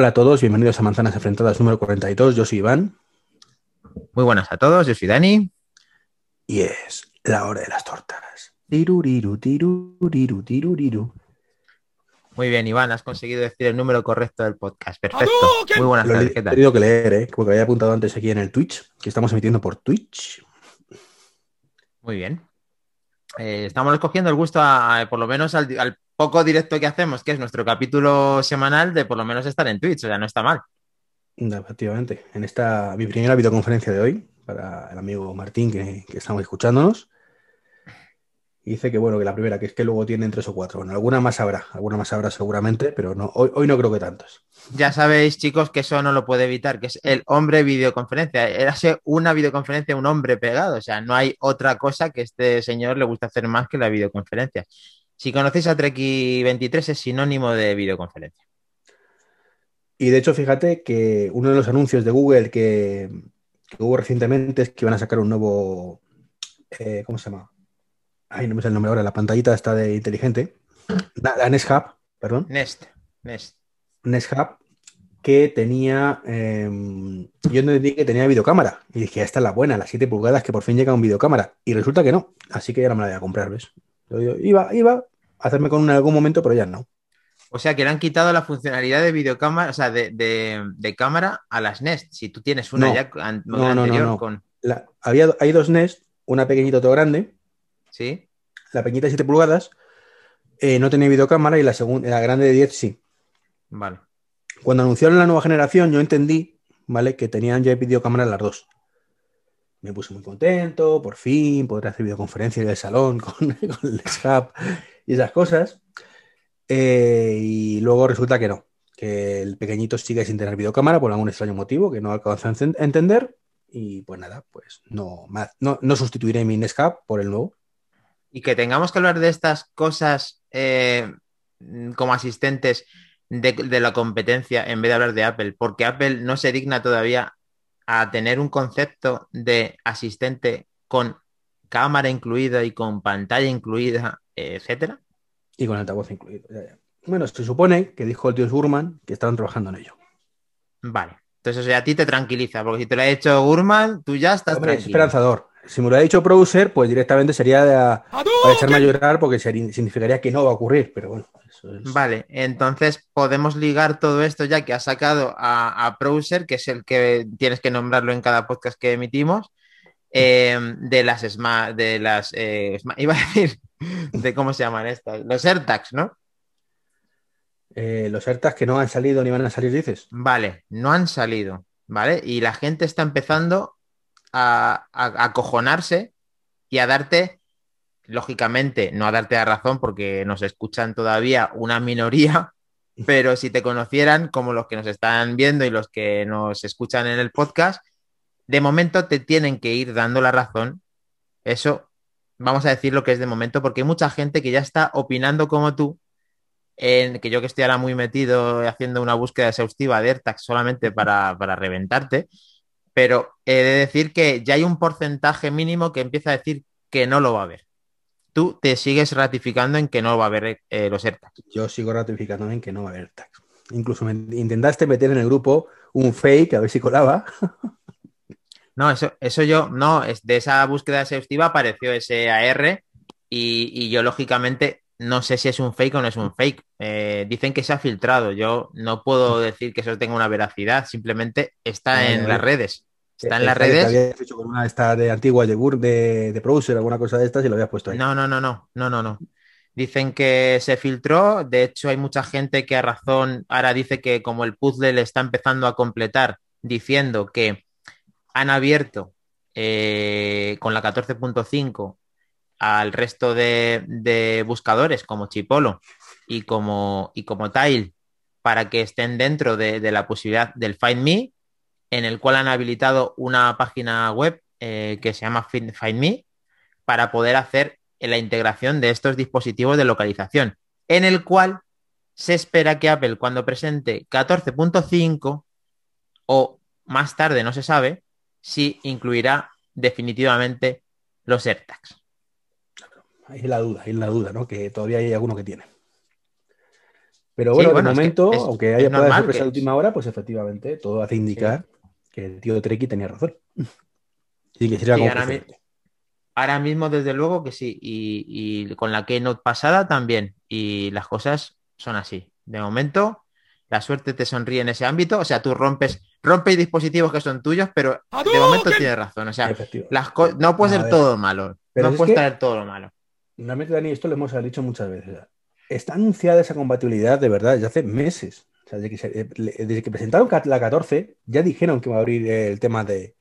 Hola a todos, bienvenidos a Manzanas Enfrentadas número 42. Yo soy Iván. Muy buenas a todos, yo soy Dani. Y es la hora de las tortas. Tiruriru, tiruriru, tiruriru. Muy bien, Iván, has conseguido decir el número correcto del podcast. Perfecto. Muy buenas Lo tardes, he ¿qué tal? tenido que leer, ¿eh? Porque había apuntado antes aquí en el Twitch, que estamos emitiendo por Twitch. Muy bien. Eh, estamos cogiendo el gusto, a, a- por lo menos al, al poco directo que hacemos, que es nuestro capítulo semanal, de por lo menos estar en Twitch, o sea, no está mal. Efectivamente, en esta mi primera videoconferencia de hoy, para el amigo Martín que, que estamos escuchándonos. Dice que bueno, que la primera, que es que luego tienen tres o cuatro. Bueno, alguna más habrá, alguna más habrá seguramente, pero no, hoy, hoy no creo que tantos. Ya sabéis, chicos, que eso no lo puede evitar, que es el hombre videoconferencia. Era una videoconferencia, un hombre pegado. O sea, no hay otra cosa que este señor le gusta hacer más que la videoconferencia. Si conocéis a Treki23 es sinónimo de videoconferencia. Y de hecho, fíjate que uno de los anuncios de Google que, que hubo recientemente es que iban a sacar un nuevo. eh, ¿Cómo se llama? Ay, no me sé el nombre ahora, la pantallita está de inteligente. La, la Nest Hub, perdón. Nest, Nest. Nest Hub, que tenía. eh, yo entendí que tenía videocámara. Y dije, esta es la buena, las 7 pulgadas, que por fin llega un videocámara. Y resulta que no. Así que ya no me la voy a comprar, ¿ves? Yo, yo iba, iba hacerme con una en algún momento, pero ya no. O sea que le han quitado la funcionalidad de videocámara, o sea, de, de- de cámara a las Nest. Si tú tienes una No. ya an- No, no, no, anterior no. con. La- había, hay dos Nest, una pequeñita y otra grande. ¿Sí? La pequeñita de 7 pulgadas eh, no tenía videocámara y la, segunda, la grande de 10 sí. Vale. Cuando anunciaron la nueva generación, yo entendí, ¿vale? Que tenían ya videocámara las dos. Me puse muy contento, por fin, podré hacer videoconferencias del salón con, el Hub y esas cosas. Eh, y luego resulta que no, que el pequeñito sigue sin tener videocámara por algún extraño motivo que no alcanzo a enten- a entender. Y pues nada, pues no, no, no sustituiré mi Hub por el nuevo. Y que tengamos que hablar de estas cosas eh, como asistentes de, de la competencia en vez de hablar de Apple, porque Apple no se digna todavía a tener un concepto de asistente con cámara incluida y con pantalla incluida, etcétera. Y con altavoz incluido. ya, ya. Bueno, se supone que dijo el tío Gurman que estaban trabajando en ello. Vale. Entonces, o sea, a ti te tranquiliza, porque si te lo ha hecho Gurman, tú ya estás Hombre, es tranquilo. esperanzador. Si me lo ha dicho Browser, pues directamente sería de- para echarme a llorar porque sería- significaría que no va a ocurrir. Pero bueno, eso es. Vale, entonces podemos ligar todo esto ya que ha sacado a, a Browser, que es el que tienes que nombrarlo en cada podcast que emitimos, eh, de las Smart, de las, eh, Sma- iba a decir, de cómo se llaman estas, los AirTags, ¿no? Eh, los AirTags que no han salido ni van a salir, dices. Vale, no han salido, ¿vale? Y la gente está empezando a, a- a acojonarse y a darte, lógicamente, no a darte la razón porque nos escuchan todavía una minoría, pero si te conocieran, como los que nos están viendo y los que nos escuchan en el podcast, de momento te tienen que ir dando la razón. Eso, vamos a decir lo que es de momento, porque hay mucha gente que ya está opinando como tú en que yo que estoy ahora muy metido haciendo una búsqueda exhaustiva de AirTags solamente para, para reventarte, pero he de decir que ya hay un porcentaje mínimo que empieza a decir que no lo va a haber. Tú te sigues ratificando en que no va a haber eh, los AirTags. Yo sigo ratificándome en que no va a haber AirTags. Incluso me intentaste meter en el grupo un fake a ver si colaba. No, eso, eso yo, no, es de esa búsqueda exhaustiva apareció ese AR y, y yo lógicamente no sé si es un fake o no es un fake. Eh, dicen que se ha filtrado. Yo no puedo decir que eso tenga una veracidad, simplemente está en las redes. Está en Eh, las esta que te redes. habías hecho con una esta de antigua de, de, alguna cosa de estas y lo habías puesto ahí. No, no, no, no, no, no, no. Dicen que se filtró. De hecho, hay mucha gente que a razón ahora dice que como el puzzle le está empezando a completar, diciendo que han abierto eh, con la 14.5 al resto de, de buscadores como Chipolo y como, y como Tile para que estén dentro de, de la posibilidad del Find Me, en el cual han habilitado una página web eh, que se llama Find, Find Me para poder hacer la integración de estos dispositivos de localización, en el cual se espera que Apple cuando presente 14.5 o más tarde, no se sabe, si incluirá definitivamente los AirTags. Ahí es la duda, ahí es la duda, ¿no? Que todavía hay alguno que tiene. Pero bueno, de momento, aunque haya podido sorpresa de última hora, pues efectivamente todo hace indicar que el tío Treki tenía razón. y que sería ahora, mismo, desde luego que sí. Y, con la Keynote pasada también. Y las cosas son así. De momento, la suerte te sonríe en ese ámbito. O sea, tú rompes, rompes dispositivos que son tuyos, pero de momento tienes razón. O sea, las no puede ser todo malo. no puede estar todo lo malo. Realmente, Dani, esto lo hemos dicho muchas veces. Está anunciada esa compatibilidad de verdad desde hace meses. O sea, desde que, presentaron la 14, ya dijeron que va a abrir el tema de,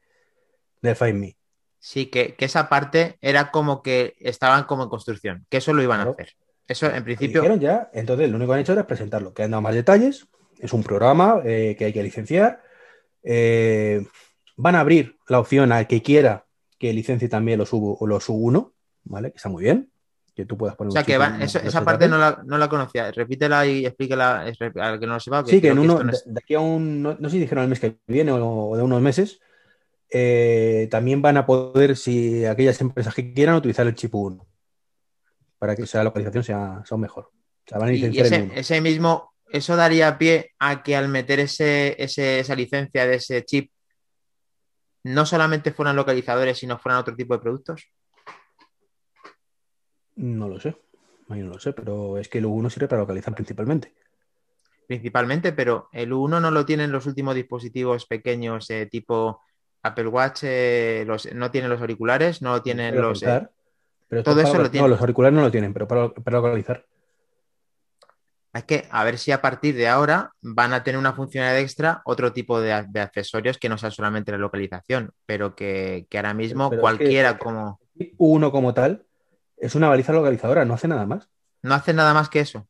de Find Me. Sí, que, esa parte era como que estaban como en construcción, que eso lo iban a hacer. Eso en principio. Lo ya, entonces lo único que han hecho era presentarlo, que han dado más detalles, es un programa eh, que hay que licenciar. Eh, van a abrir la opción al que quiera que licencie también los sub, los sub 1, ¿vale? Que está muy bien. Que tú puedas poner o sea, que esa parte no la, no la, conocía. Repítela y explíquela al que no lo sepa. sí, que en uno, de, aquí a un. No, sé si dijeron el mes que viene o, de unos meses. Eh, también van a poder, si aquellas empresas que quieran, utilizar el chip 1 para que esa localización sea, sea mejor. y ese, mismo ¿eso daría pie a que al meter ese, esa licencia de ese chip no solamente fueran localizadores, sino fueran otro tipo de productos? No lo sé, no lo sé, pero es que el U1 sirve para localizar principalmente. Principalmente, pero el U1 no lo tienen los últimos dispositivos pequeños eh, tipo Apple Watch, eh, no tienen los auriculares, no lo tienen los... Eh, pero todo eso lo tienen. No, los auriculares no lo tienen, pero para, para localizar. Es que a ver si a partir de ahora van a tener una funcionalidad extra, otro tipo de, accesorios que no sea solamente la localización, pero que, ahora mismo cualquiera como. Uno como tal es una baliza localizadora, no hace nada más. No hace nada más que eso.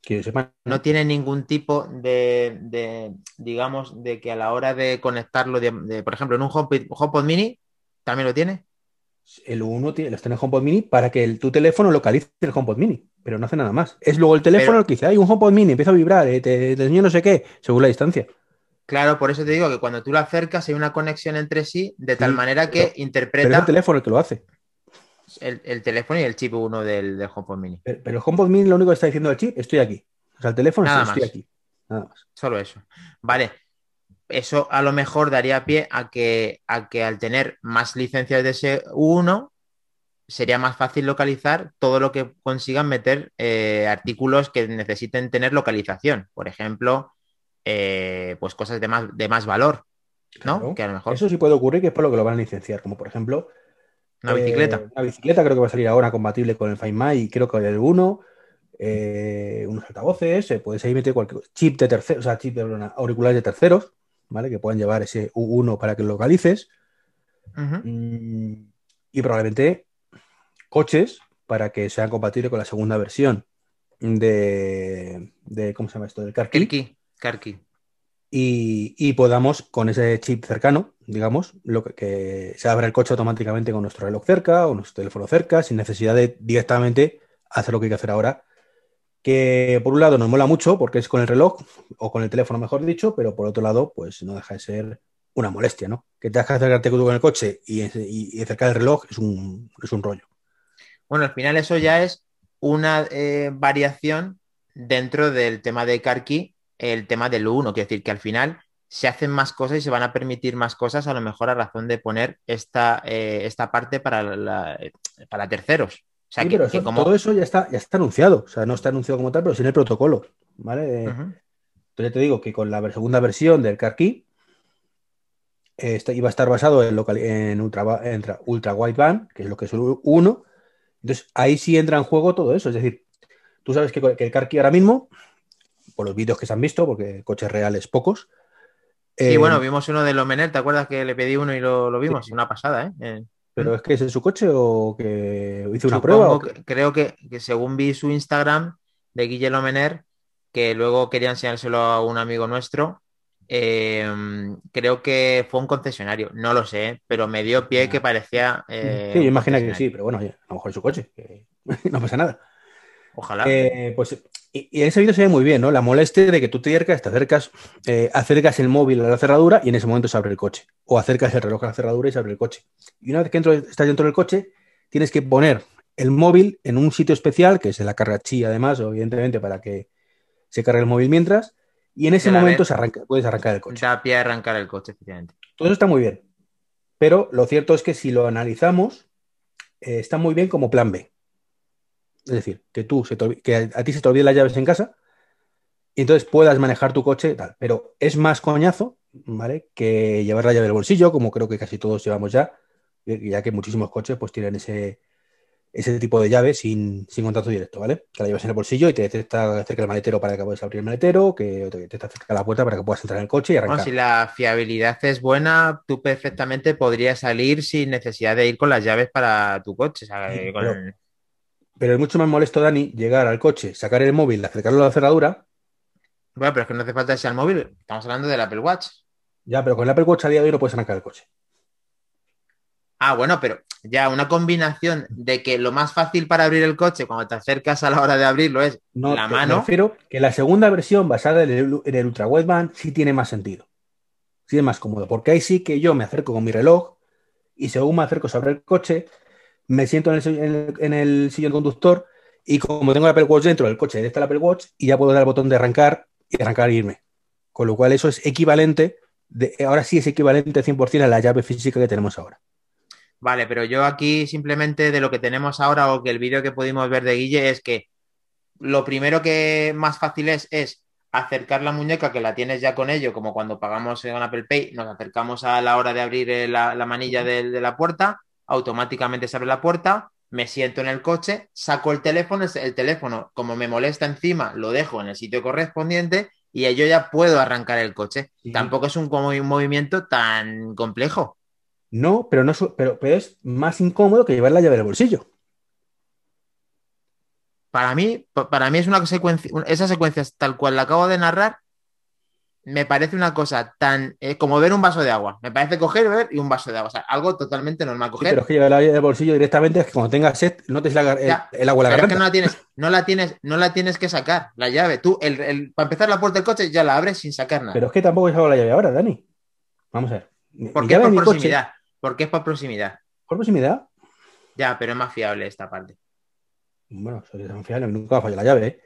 Que sepan. No tiene ningún tipo de, digamos, de que a la hora de conectarlo, de, por ejemplo, en un HomePod, Mini, ¿también lo tiene? El 1 tiene, los tiene HomePod Mini para que tu teléfono localice el HomePod Mini pero no hace nada más. Es luego el teléfono el que dice, hay un HomePod mini, empieza a vibrar, eh, te, enseño no sé qué, según la distancia. Claro, por eso te digo que cuando tú lo acercas hay una conexión entre sí de tal manera que interpreta. Pero es el teléfono el que lo hace. El, teléfono y el chip uno del, del HomePod mini. Pero, el HomePod mini lo único que está diciendo el chip, estoy aquí. O sea, el teléfono nada estoy aquí. Nada más. Solo eso. Vale. Eso a lo mejor daría pie a que, a que al tener más licencias de ese 1 sería más fácil localizar todo lo que consigan meter eh, artículos que necesiten tener localización. Por ejemplo, eh, pues cosas de más, de más valor. ¿no? Que a lo mejor... Eso sí puede ocurrir, que es por lo que lo van a licenciar, como por ejemplo. Una bicicleta. Eh, una bicicleta creo que va a salir ahora compatible con el Find My y creo que hay alguno. unos altavoces, puedes ahí meter cualquier chip de terceros, o sea, chip de auriculares de terceros, ¿vale? Que puedan llevar ese U1 para que lo localices. Mm, y probablemente coches para que sean compatibles con la segunda versión de, ¿cómo se llama esto? Del CarKey. CarKey. Y, y, podamos, con ese chip cercano, digamos, lo que, se abra el coche automáticamente con nuestro reloj cerca o nuestro teléfono cerca, sin necesidad de directamente hacer lo que hay que hacer ahora. Que por un lado nos mola mucho porque es con el reloj, o con el teléfono mejor dicho, pero por otro lado, pues no deja de ser una molestia, ¿no? Que te que acercarte tú con el coche y, y, acercar el reloj es un, es un rollo. Bueno, al final eso ya es una eh, variación dentro del tema de Karki, el tema del 1, quiere decir que al final se hacen más cosas y se van a permitir más cosas, a lo mejor a razón de poner esta, eh, esta parte para, para terceros. O sea, que, todo eso ya está, ya está anunciado. O sea, no está anunciado como tal, pero sí en el protocolo. ¿vale? Entonces te digo que con la segunda versión del CarKey eh, iba a estar basado en, en, ultra, en ultra wideband, que es lo que es el 1, entonces, ahí sí entra en juego todo eso. Es decir, tú sabes que, el Carqui ahora mismo, por los vídeos que se han visto, porque coches reales pocos. Sí, bueno, eh, vimos uno de Lomener, ¿te acuerdas que le pedí uno y lo, vimos? Una pasada, ¿eh? ¿eh? ¿Pero es que es su coche o que hizo una prueba? creo que, según vi su Instagram de Guille Lomener, que luego quería enseñárselo a un amigo nuestro, Em, creo que fue un concesionario, no lo sé, pero me dio pie que parecía. Eh, sí, imagina que sí, pero bueno, a lo mejor es su coche, no pasa nada. Ojalá. Eh, pues, y, en ese vídeo se ve muy bien, ¿no? La molestia de que tú te acercas, te acercas, eh, acercas el móvil a la cerradura y en ese momento se abre el coche. O acercas el reloj a la cerradura y se abre el coche. Y una vez que estás dentro del coche, tienes que poner el móvil en un sitio especial, que es en la carga chi, además, evidentemente, para que se carga el móvil mientras, y en ese momento se arranca, puedes arrancar el coche. Da pie a arrancar el coche, efectivamente. Todo eso está muy bien. Pero lo cierto es que si lo analizamos, eh, está muy bien como plan B. Es decir, que tú se te que a, a ti se te olviden las llaves en casa y entonces puedas manejar tu coche tal. Pero es más coñazo, ¿vale? Que llevar la llave del bolsillo, como creo que casi todos llevamos ya, y- ya que muchísimos coches pues tienen ese, ese tipo de llave sin, sin contacto directo, ¿vale? Que la llevas en el bolsillo y te detecta cerca del maletero para que puedas abrir el maletero, que te detecta cerca la puerta para que puedas entrar en el coche y arrancar. Bueno, si la fiabilidad es buena, tú perfectamente podrías salir sin necesidad de ir con las llaves para tu coche. o sea, Sí, con- pero- Pero es mucho más molesto, Dani, llegar al coche, sacar el móvil, acercarlo a la cerradura. Bueno, pero es que no hace falta que sea el móvil. Estamos hablando del Apple Watch. Ya, pero con el Apple Watch a día de hoy no puedes arrancar el coche. Ah, bueno, pero ya una combinación de que lo más fácil para abrir el coche cuando te acercas a la hora de abrirlo es No, la te- Me mano. refiero que la segunda versión basada en el, en el Ultra Wideband sí tiene más sentido. Sí es más cómodo. Porque ahí sí que yo me acerco con mi reloj y según me acerco sobre el coche, me siento en el, si- en el- en el sillón conductor y como tengo el Apple Watch dentro del coche, directo al Apple Watch y ya puedo dar el botón de arrancar y arrancar e irme. Con lo cual eso es equivalente, de, ahora sí es equivalente 100% a la llave física que tenemos ahora. Vale, pero yo aquí simplemente de lo que tenemos ahora o que el vídeo que pudimos ver de Guille es que lo primero que más fácil es es acercar la muñeca que la tienes ya con ello, como cuando pagamos en Apple Pay, nos acercamos a la hora de abrir eh, la, la manilla de, de la puerta, automáticamente se abre la puerta, me siento en el coche, saco el teléfono, el- el teléfono, como me molesta encima, lo dejo en el sitio correspondiente y yo ya puedo arrancar el coche. Sí. Tampoco es un, movimiento tan complejo. No, pero, no, pero, pero es más incómodo que llevar la llave del bolsillo. Para mí, pa- para mí es una secuencia, esa secuencia tal cual la acabo de narrar, me parece una cosa tan eh, como ver un vaso de agua. Me parece coger, ver y un vaso de agua. O sea, algo totalmente normal. Sí, Coger, pero es que llevar la llave del bolsillo directamente es que cuando tengas sed, la gar- el, Ya, el agua la pero es que no la tienes, no la tienes, no la tienes que sacar, la llave. Tú, el, el- para empezar la puerta del coche, ya la abres sin sacar nada. Pero es que tampoco he sacado la llave ahora, Dani. Vamos a ver. Mi- ¿Por mi qué llave por proximidad? Porque es por proximidad. Coche, por proximidad. Ya, pero es más fiable esta parte. Bueno, soy tan fiable, nunca falla la llave. ¿eh?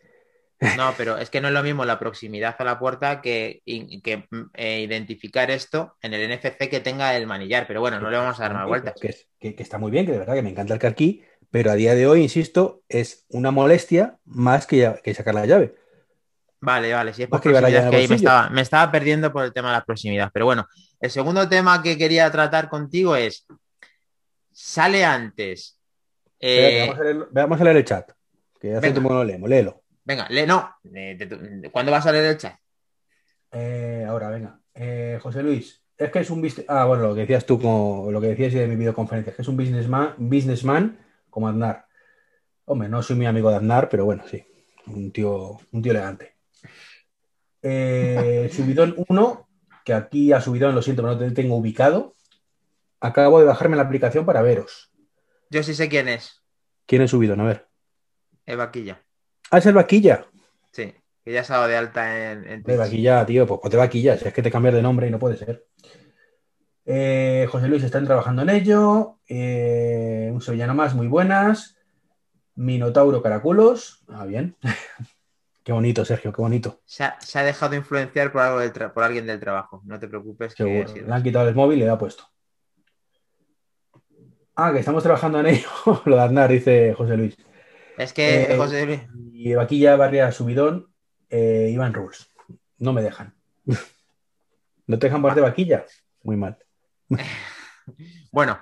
No, pero es que no es lo mismo la proximidad a la puerta que, eh, identificar esto en el NFC que tenga el manillar. Pero bueno, no le vamos a dar más vueltas. Que, es- que- que está muy bien, que de verdad que me encanta el carquí, pero a día de hoy, insisto, es una molestia más que, ya- que sacar la llave. Vale, vale, si es por proximidad, que ahí me estaba, me estaba perdiendo por el tema de la proximidad. Pero bueno, el segundo tema que quería tratar contigo es, sale antes. Espérate, eh, vamos, a leer, vamos a leer el chat, que hace tiempo no lo leemos, léelo. Venga, lee, no, ¿cuándo vas a leer el chat? Eh, ahora, venga. Eh, José Luis, es que es un. Ah, bueno, lo que decías tú, como lo que decías de mi videoconferencia, es que es un businessman, businessman como Aznar. Hombre, no soy muy amigo de Aznar, pero bueno, sí. Un tío, un tío elegante. Eh, subidón 1, que aquí a subidón, lo siento, pero no te tengo ubicado. Acabo de bajarme la aplicación para veros. Yo sí sé quién es, ¿Quién es subidón? A ver. Eva Quilla. Ah, es el vaquilla. Sí, que ya dado de alta en, en De vaquilla, tío, pues ponte vaquilla, si es que te cambias de nombre y no puede ser. Eh, José Luis, están trabajando en ello. Eh, un sevillano más, muy buenas. Minotauro Caraculos. Ah, bien. qué bonito, Sergio, qué bonito. Se ha, se ha dejado influenciar por, algo del por alguien del trabajo. No te preocupes. que. Le han quitado el móvil y le ha puesto. Ah, que estamos trabajando en ello. Lo de Aznar, dice José Luis. Es que, Eh, José Luis, Y vaquilla, barria, subidón, eh, Iván Rules. No me dejan. ¿No te dejan par de vaquilla? Muy mal. Bueno,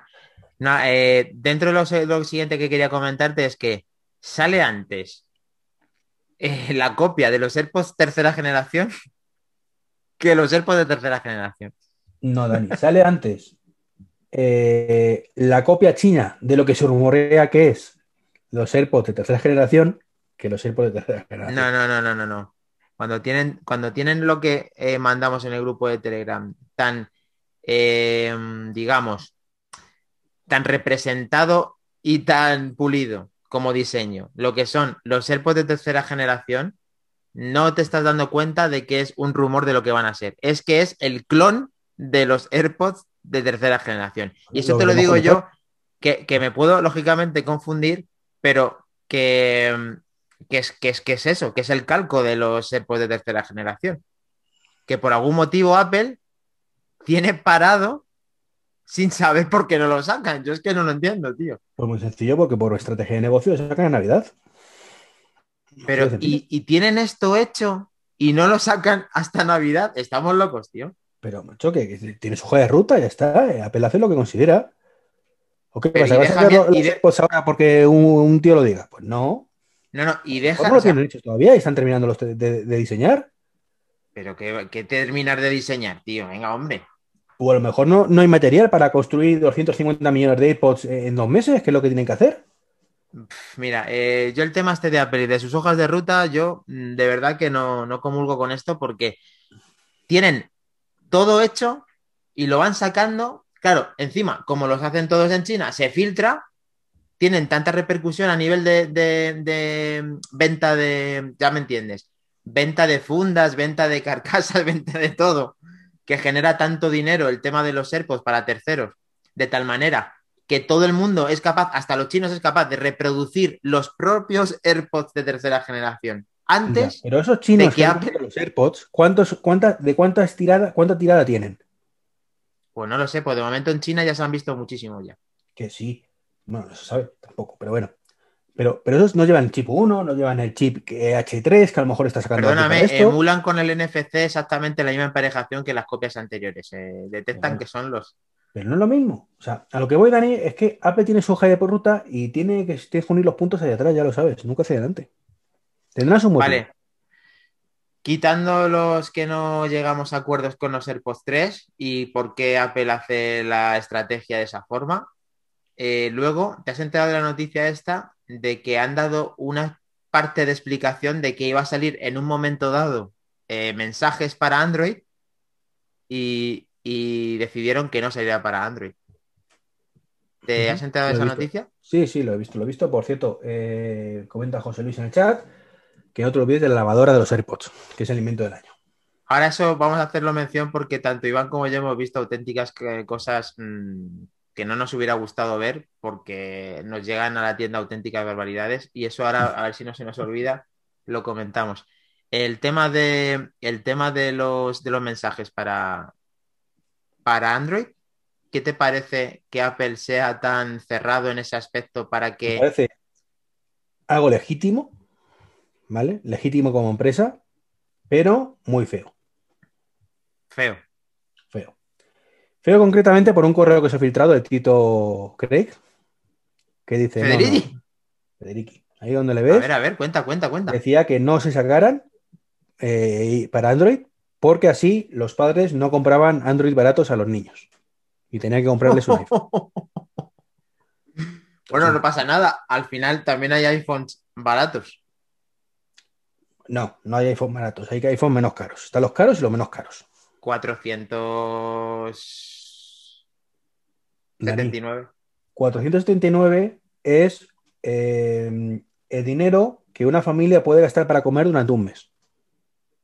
no, eh, dentro de lo, lo siguiente que quería comentarte es que sale antes eh, la copia de los AirPods tercera generación que los AirPods de tercera generación. No, Dani, sale antes la copia china de lo que se rumorea que es los AirPods de tercera generación que los AirPods de tercera generación. No, no, no, no, no, no. Cuando tienen, cuando tienen lo que eh, mandamos en el grupo de Telegram tan, eh, digamos, tan representado y tan pulido como diseño, lo que son los AirPods de tercera generación, no te estás dando cuenta de que es un rumor de lo que van a ser. Es que es el clon de los AirPods de tercera generación. Y eso Lo te lo digo yo, que, que me puedo lógicamente confundir, pero que, ¿Qué es, qué es, qué es eso? ¿Qué es el calco de los AirPods de tercera generación? Que por algún motivo Apple tiene parado sin saber por qué no lo sacan. Yo es que no lo entiendo, tío. Pues muy sencillo, porque por estrategia de negocio se sacan en Navidad. Pero, y, y tienen esto hecho y no lo sacan hasta Navidad. Estamos locos, tío. Pero, macho, que, que tiene su hoja de ruta, ya está. Apple hace lo que considera. ¿O qué pasa? ¿Vas a déjame- hacer los y de- AirPods ahora porque un, un tío lo diga? Pues no. No, no, y ¿Cómo deja. no o sea, tienen hechos todavía y están terminando los de, de- de diseñar? pero que, que terminar de diseñar, tío. Venga, hombre. O a lo mejor no, no hay material para construir 250 millones de AirPods en dos meses, que es lo que tienen que hacer. Mira, eh, yo el tema este de Apple y de sus hojas de ruta, yo mm, de verdad que no, no comulgo con esto porque tienen todo hecho y lo van sacando. Claro, encima, como los hacen todos en China, se filtra, tienen tanta repercusión a nivel de, de- de venta de, ya me entiendes, venta de fundas, venta de carcasas, venta de todo, que genera tanto dinero el tema de los AirPods para terceros, de tal manera que todo el mundo es capaz, hasta los chinos es capaz de reproducir los propios AirPods de tercera generación. Antes, Ya, pero esos chinos de que Apple- los AirPods, ¿cuántos, cuántas, ¿de cuántas tirada, cuánta tirada tienen? Pues no lo sé, pues de momento en China ya se han visto muchísimo ya. Que sí. Bueno, no se sabe tampoco, pero bueno. Pero, pero esos no llevan el chip 1, no llevan el chip que H3, que a lo mejor está sacando Perdóname, esto. emulan con el NFC exactamente la misma emparejación que las copias anteriores. eh, detectan Bueno. que son los. Pero no es lo mismo. O sea, a lo que voy, Dani, es que Apple tiene su hoja de por ruta y tiene que, tiene que unir los puntos hacia atrás, ya lo sabes, nunca hacia adelante. Tendrán su motivo. Vale. Quitando los que no llegamos a acuerdos con los AirPods 3 y por qué Apple hace la estrategia de esa forma, eh, luego te has enterado de la noticia esta de que han dado una parte de explicación de que iba a salir en un momento dado eh, mensajes para Android y, y decidieron que no saliera para Android. ¿Te has enterado de esa visto. noticia? Sí, sí, lo he visto, lo he visto. Por cierto, eh, comenta José Luis en el chat que no te olvides de la lavadora de los AirPods, que es el invento del año. Ahora eso vamos a hacerlo mención porque tanto Iván como yo hemos visto auténticas que- cosas mm, que no nos hubiera gustado ver porque nos llegan a la tienda auténticas barbaridades y eso ahora a ver si no se nos olvida lo comentamos. El tema de el tema de los de los mensajes para para Android, ¿qué te parece que Apple sea tan cerrado en ese aspecto para Me que parece algo legítimo, ¿vale? Legítimo como empresa, pero muy feo. feo? Feo. Feo concretamente por un correo que se ha filtrado de Tito Craig, que dice... no, no, Federici. Federici. Ahí donde le A ves, ver, a ver, cuenta, cuenta, cuenta. decía que no se sacaran eh, para Android porque así los padres no compraban Android baratos a los niños. Y tenían que comprarles un iPhone. Bueno, no pasa nada. Al final también hay iPhones baratos. No, no hay iPhone baratos, hay que iPhone menos caros. Están los caros y los menos caros. 479. Dani, 479 es eh, el dinero que una familia puede gastar para comer durante un mes.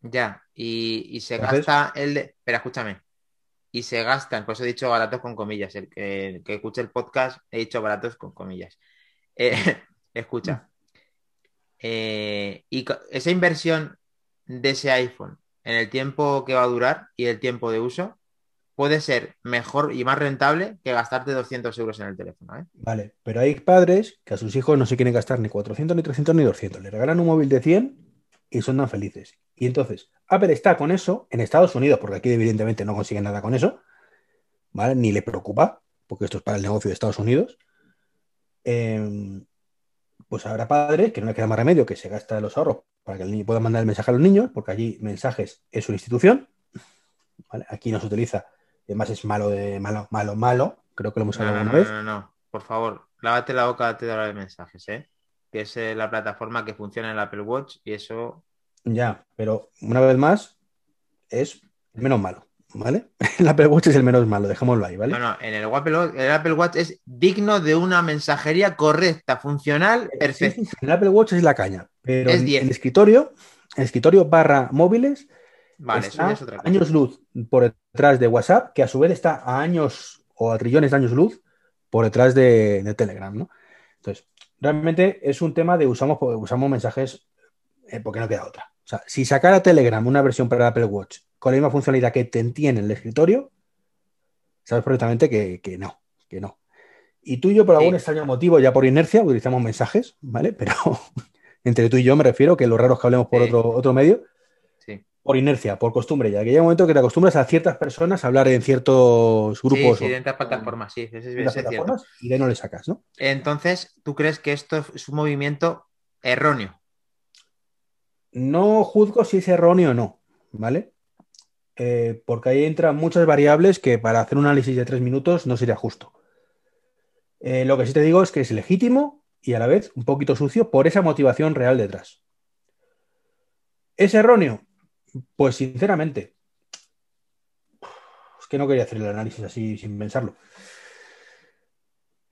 Ya. Y, y se Entonces- gasta el de... Espera, escúchame. Y se gastan, por eso he dicho baratos con comillas. El que, el que escuche el podcast he dicho baratos con comillas. Eh, escucha. Eh, y esa inversión de ese iPhone en el tiempo que va a durar y el tiempo de uso puede ser mejor y más rentable que gastarte 200 euros en el teléfono. ¿eh? Vale, pero hay padres que a sus hijos no se quieren gastar ni 400, ni 300, ni 200. Le regalan un móvil de 100 y son tan felices. Y entonces, Apple está con eso en Estados Unidos, porque aquí evidentemente no consiguen nada con eso, ¿vale? Ni le preocupa, porque esto es para el negocio de Estados Unidos. Eh, pues habrá padres que no le queda más remedio que se gasta los ahorros para que el niño pueda mandar el mensaje a los niños, porque allí mensajes es una institución. ¿vale? Aquí no se utiliza, además es malo de malo, malo, malo. Creo que lo hemos No, hablado no, no, vez. no, no. Por favor, lávate la boca antes de hablar de mensajes, ¿eh? Que es eh, la plataforma que funciona en el Apple Watch y eso Ya, pero una vez más, es menos malo, ¿vale? El Apple Watch es el menos malo, dejémoslo ahí, ¿vale? No, no, en el Apple, Watch- el Apple Watch es digno de una mensajería correcta, funcional, perfecta. sí, sí, el Apple Watch es la caña, pero Es en, 10. en escritorio, en escritorio barra móviles, Vale, eso está ya es otra cosa. años luz por detrás de WhatsApp, que a su vez está a años o a trillones de años luz por detrás de, de Telegram, ¿no? Entonces, realmente es un tema de usamos, usamos mensajes eh, porque no queda otra. O sea, si sacara Telegram una versión para Apple Watch con la misma funcionalidad que te entiende en el escritorio, sabes perfectamente que, que no, que no. Y tú y yo, por algún extraño motivo, ya por inercia, utilizamos mensajes, ¿vale? Pero entre tú y yo me refiero que lo raro es que hablemos por otro, otro medio. Por inercia, por costumbre, ya que llega un momento que te acostumbras a ciertas personas a hablar en ciertos grupos. Sí, sí, plataformas, sí, es, plataformas y de no le sacas, ¿no? Entonces, ¿tú crees que esto es un movimiento erróneo? No juzgo si es erróneo o no, ¿vale? Eh, porque ahí entran muchas variables que para hacer un análisis de tres minutos no sería justo. Eh, lo que sí te digo es que es legítimo y a la vez un poquito sucio por esa motivación real detrás. ¿Es erróneo? Pues sinceramente, es que no quería hacer el análisis así sin pensarlo.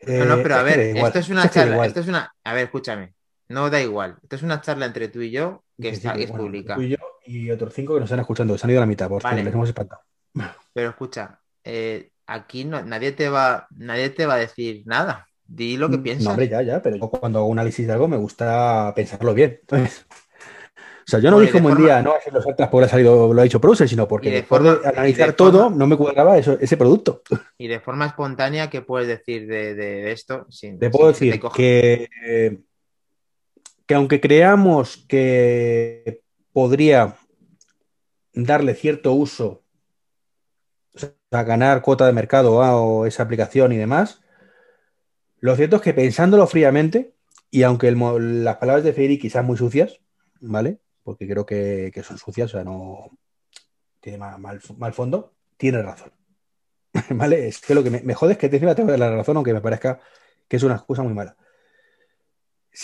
no, no, pero a ver, esto es una charla, esto es una, a ver, escúchame, no da igual, esto es una charla entre tú y yo que, está, es pública. Tú y yo y otros cinco que nos están escuchando, que se han ido a la mitad porque les hemos espantado. Pero escucha, eh, aquí no, nadie, te va, nadie te va a decir nada. Di lo que mm, piensas. No, hombre, ya, ya, pero cuando hago un análisis de algo me gusta pensarlo bien. Entonces, o sea, yo no dije un buen día, no a los atlas por ha salido, lo ha dicho Prouser, sino porque después de, analizar todo, no me cuadraba eso, ese producto. Y de forma espontánea, ¿qué puedes decir de, esto? Sin, te puedo decir que, que aunque creamos que podría darle cierto uso a ganar cuota de mercado o esa aplicación y demás. Lo cierto es que pensándolo fríamente, y aunque las palabras de Federici quizás muy sucias, ¿vale? Porque creo que, son sucias, o sea, no tiene mal, fondo, tiene razón. ¿Vale? Es que lo que me, jode es que te tengo la razón, aunque me parezca que es una excusa muy mala.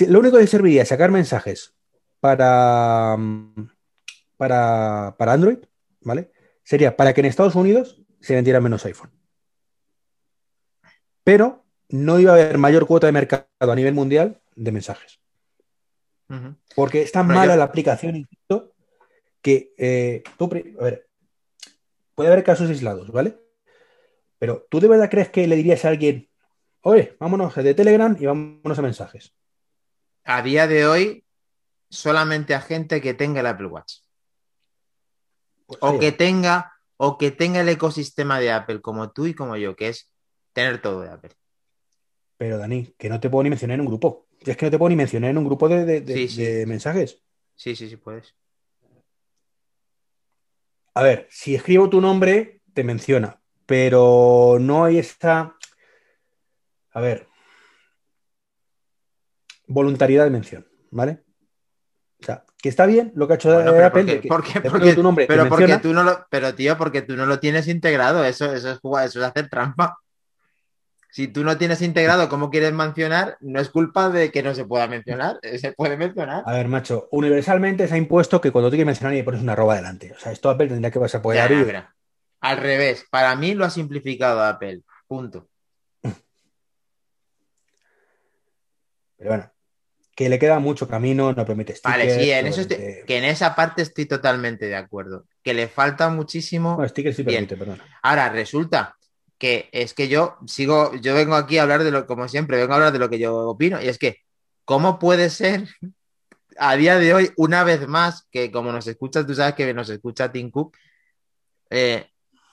Lo único que serviría es sacar mensajes para, para, para Android, ¿vale? Sería para que en Estados Unidos se vendiera menos iPhone. Pero no iba a haber mayor cuota de mercado a nivel mundial de mensajes. Porque es tan mala la aplicación que eh, tú, a ver, puede haber casos aislados, ¿vale? Pero tú de verdad crees que le dirías a alguien, oye, vámonos de Telegram y vámonos a mensajes. A día de hoy, solamente a gente que tenga el Apple Watch. Pues o que tenga o que tenga el ecosistema de Apple como tú y como yo, que es tener todo de Apple. Pero Dani, que no te puedo ni mencionar en un grupo. Es que no te puedo ni mencionar en un grupo de, mensajes. Sí, sí, sí, puedes. A ver, si escribo tu nombre, te menciona, pero no hay esta. A ver. Voluntariedad de mención, ¿vale? O sea, que está bien lo que ha hecho Apple. Porque, tu nombre pero porque tú no lo, pero tío, porque tú no lo tienes integrado. Eso, eso es jugar, eso es hacer trampa. Si tú no tienes integrado cómo quieres mencionar, no es culpa de que no se pueda mencionar. Se puede mencionar. A ver, macho, universalmente se ha impuesto que cuando tú quieres mencionar y pones una arroba delante. O sea, esto Apple tendría que vas a poder abrir. Al revés, para mí lo ha simplificado Apple. Punto. Pero bueno, que le queda mucho camino, no permite stickers. Vale, sí, en eso que en esa parte estoy totalmente de acuerdo. Que le falta muchísimo. No, stickers sí permite, perdón. Ahora, resulta que es que yo sigo, yo vengo aquí a hablar de lo, como siempre, vengo a hablar de lo que yo opino, y es que, ¿cómo puede ser a día de hoy, una vez más, que como nos escuchas, tú sabes que nos escucha Tim Cook, eh,